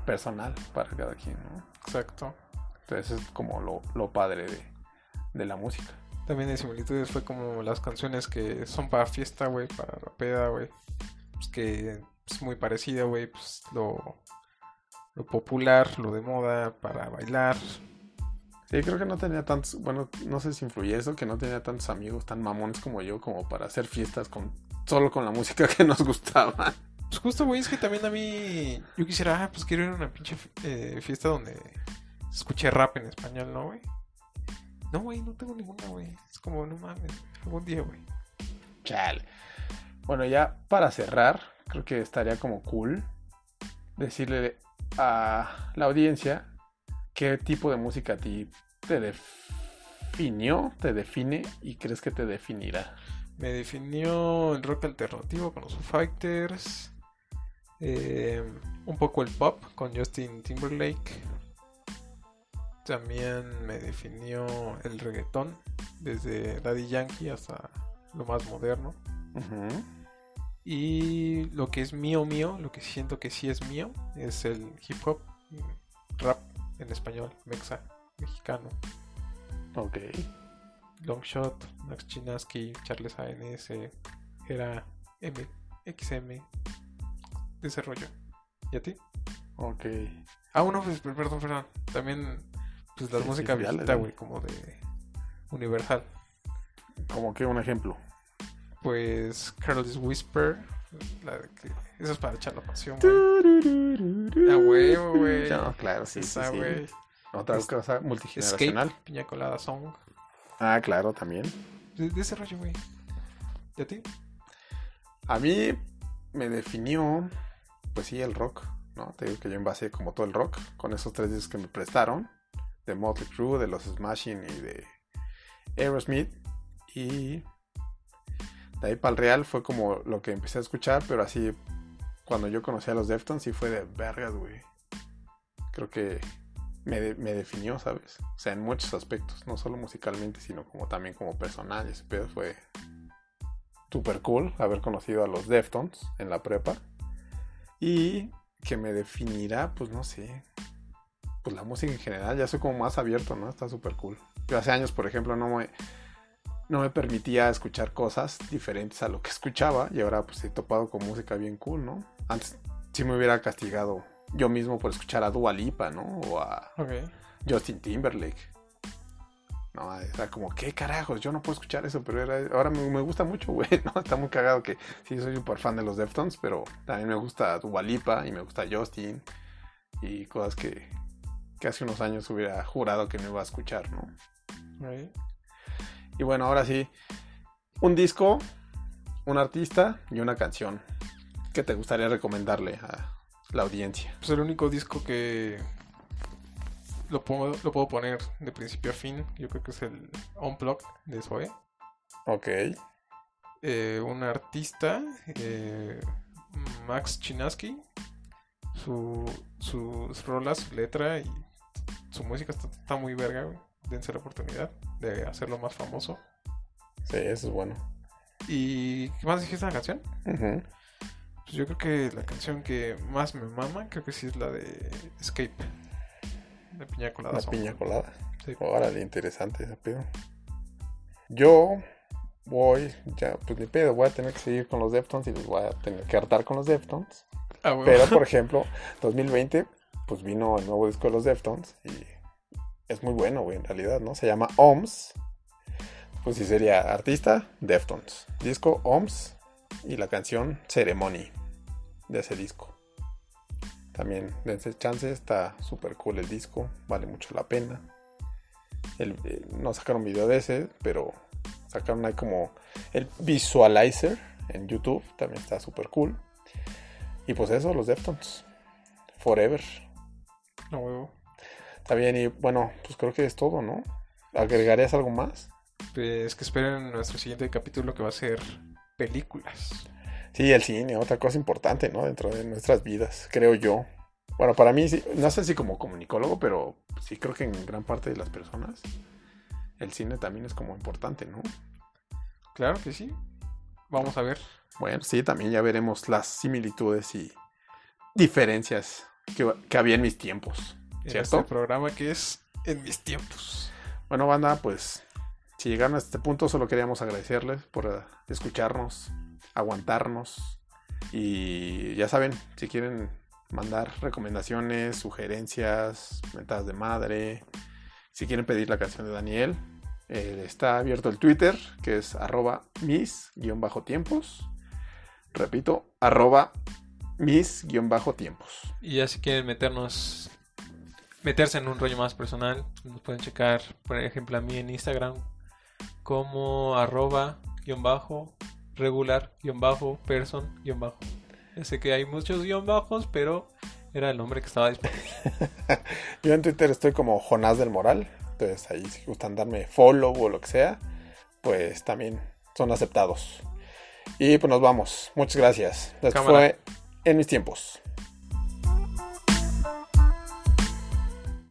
personal para cada quien, ¿no? Exacto. Entonces es como lo, lo padre de, de la música. También de similitudes fue como las canciones que son para fiesta, güey, para la peda, güey. Pues que es muy parecida, güey, pues lo, lo popular, lo de moda, para bailar. Sí, creo que no tenía tantos, bueno, no sé si influye eso, que no tenía tantos amigos tan mamones como yo como para hacer fiestas con solo con la música que nos gustaba. Pues justo, güey, es que también a mí, yo quisiera, ah, pues quiero ir a una pinche eh, fiesta donde se escuche rap en español, ¿no, güey? No, güey, no tengo ninguna, güey. Es como, no mames, algún día, güey. Chale. Bueno, ya para cerrar, creo que estaría como cool decirle a la audiencia qué tipo de música a ti te definió, te define y crees que te definirá. Me definió el rock alternativo con los Fighters. eh, un poco el pop con Justin Timberlake. También me definió el reggaetón. Desde Daddy Yankee hasta lo más moderno. Y lo que es mío, mío, lo que siento que sí es mío, es el hip hop, rap en español, mexa, mexicano. Ok. Longshot, Max Chinaski, Charles ANS, era MXM, desarrollo. ¿Y a ti? Ok. Ah, bueno, pues, perdón, perdón. También Pues la Sí, sí, música sí, viejita, güey, como de Universal. Como que un ejemplo. Pues Carlos Whisper, la de que eso es para echar la pasión, güey. A huevo, güey. No, claro, sí, sí, Esa, sí. güey. Otra Es- cosa Escape, multigeneracional. Piña Colada Song. Ah, claro, también. De, de ese rollo, güey. ¿Y a ti? A mí me definió, pues sí, el rock, ¿no? Te digo que yo envasé como todo el rock con esos tres discos que me prestaron, de Motley Crue, de los Smashing y de Aerosmith. Y de ahí para el real fue como lo que empecé a escuchar, pero así, cuando yo conocí a los Deftones, sí fue de vergas, güey. Creo que me, me definió, ¿sabes? O sea, en muchos aspectos, no solo musicalmente, sino como también como personal. Ese pedo fue super cool haber conocido a los Deftones en la prepa. Y que me definirá, pues no sé. Pues la música en general, ya soy como más abierto, ¿no? Está súper cool. Yo hace años, por ejemplo, no me, no me permitía escuchar cosas diferentes a lo que escuchaba. Y ahora pues he topado con música bien cool, ¿no? Antes sí me hubiera castigado yo mismo por escuchar a Dua Lipa, ¿no? O a. Justin Timberlake. No, era como, ¿qué carajos? Yo no puedo escuchar eso, pero era- ahora me, me gusta mucho, güey, ¿no? Está muy cagado que sí soy súper fan de los Deftones, pero también me gusta Dua Lipa y me gusta Justin y cosas que, que hace unos años hubiera jurado que no iba a escuchar, ¿no? Y bueno, ahora sí, un disco, un artista y una canción. ¿Qué te gustaría recomendarle a la audiencia? Pues el único disco que lo puedo, lo puedo poner de principio a fin, yo creo que es el Unplugged de Zoe. Ok, Eh, un artista, eh, Max Chinaski. Su, sus rolas, su letra y su música está, está muy verga, güey. Dense la oportunidad de hacerlo más famoso. sí, eso es bueno. ¿Y qué más dijiste la canción? Pues yo creo que la canción que más me mama, creo que sí es la de Escape. De Piña Colada. La piña colada. Sí. Órale, interesante ese pedo. Yo voy, ya, pues ni pedo, voy a tener que seguir con los Deftones y los voy a tener que hartar con los Deftones. Ah, huevo. Pero, por ejemplo, 2020, pues vino el nuevo disco de los Deftones y es muy bueno, güey, en realidad, ¿no? Se llama OMS. Pues sí sería artista, Deftones. Disco OMS y la canción Ceremony de ese disco. También dense chance, está súper cool el disco, vale mucho la pena. El- eh, no sacaron video de ese, pero sacaron ahí como el visualizer en YouTube, también está súper cool. Y pues eso, los Deftones. Forever. Huevo. Está bien, y bueno, pues creo que es todo, ¿no? ¿Agregarías algo más? Pues que esperen nuestro siguiente capítulo que va a ser películas. Sí, el cine, otra cosa importante, ¿no? Dentro de nuestras vidas, creo yo. Bueno, para mí, sí, no sé si como comunicólogo, pero sí creo que en gran parte de las personas el cine también es como importante, ¿no? Claro que sí. Vamos a ver. Bueno, sí, también ya veremos las similitudes y diferencias que, que había en mis tiempos, ¿cierto? este programa que es En mis tiempos. Bueno, banda, pues si llegaron a este punto, solo queríamos agradecerles por eh, escucharnos, aguantarnos. Y ya saben, si quieren mandar recomendaciones, sugerencias, mentadas de madre, si quieren pedir la canción de Daniel, eh, está abierto el Twitter, que es arroba mis-tiempos. Repito, arroba mis-tiempos. Y ya si quieren meternos, meterse en un rollo más personal, nos pueden checar, por ejemplo, a mí en Instagram como arroba guion bajo regular guion bajo person guion bajo. Ya sé que hay muchos guion bajos, pero era el nombre que estaba disponible. Yo en Twitter estoy como Jonás del Moral. Entonces ahí si gustan darme follow o lo que sea, pues también son aceptados. Y pues nos vamos. Muchas gracias. Esto Cámara. fue En mis tiempos.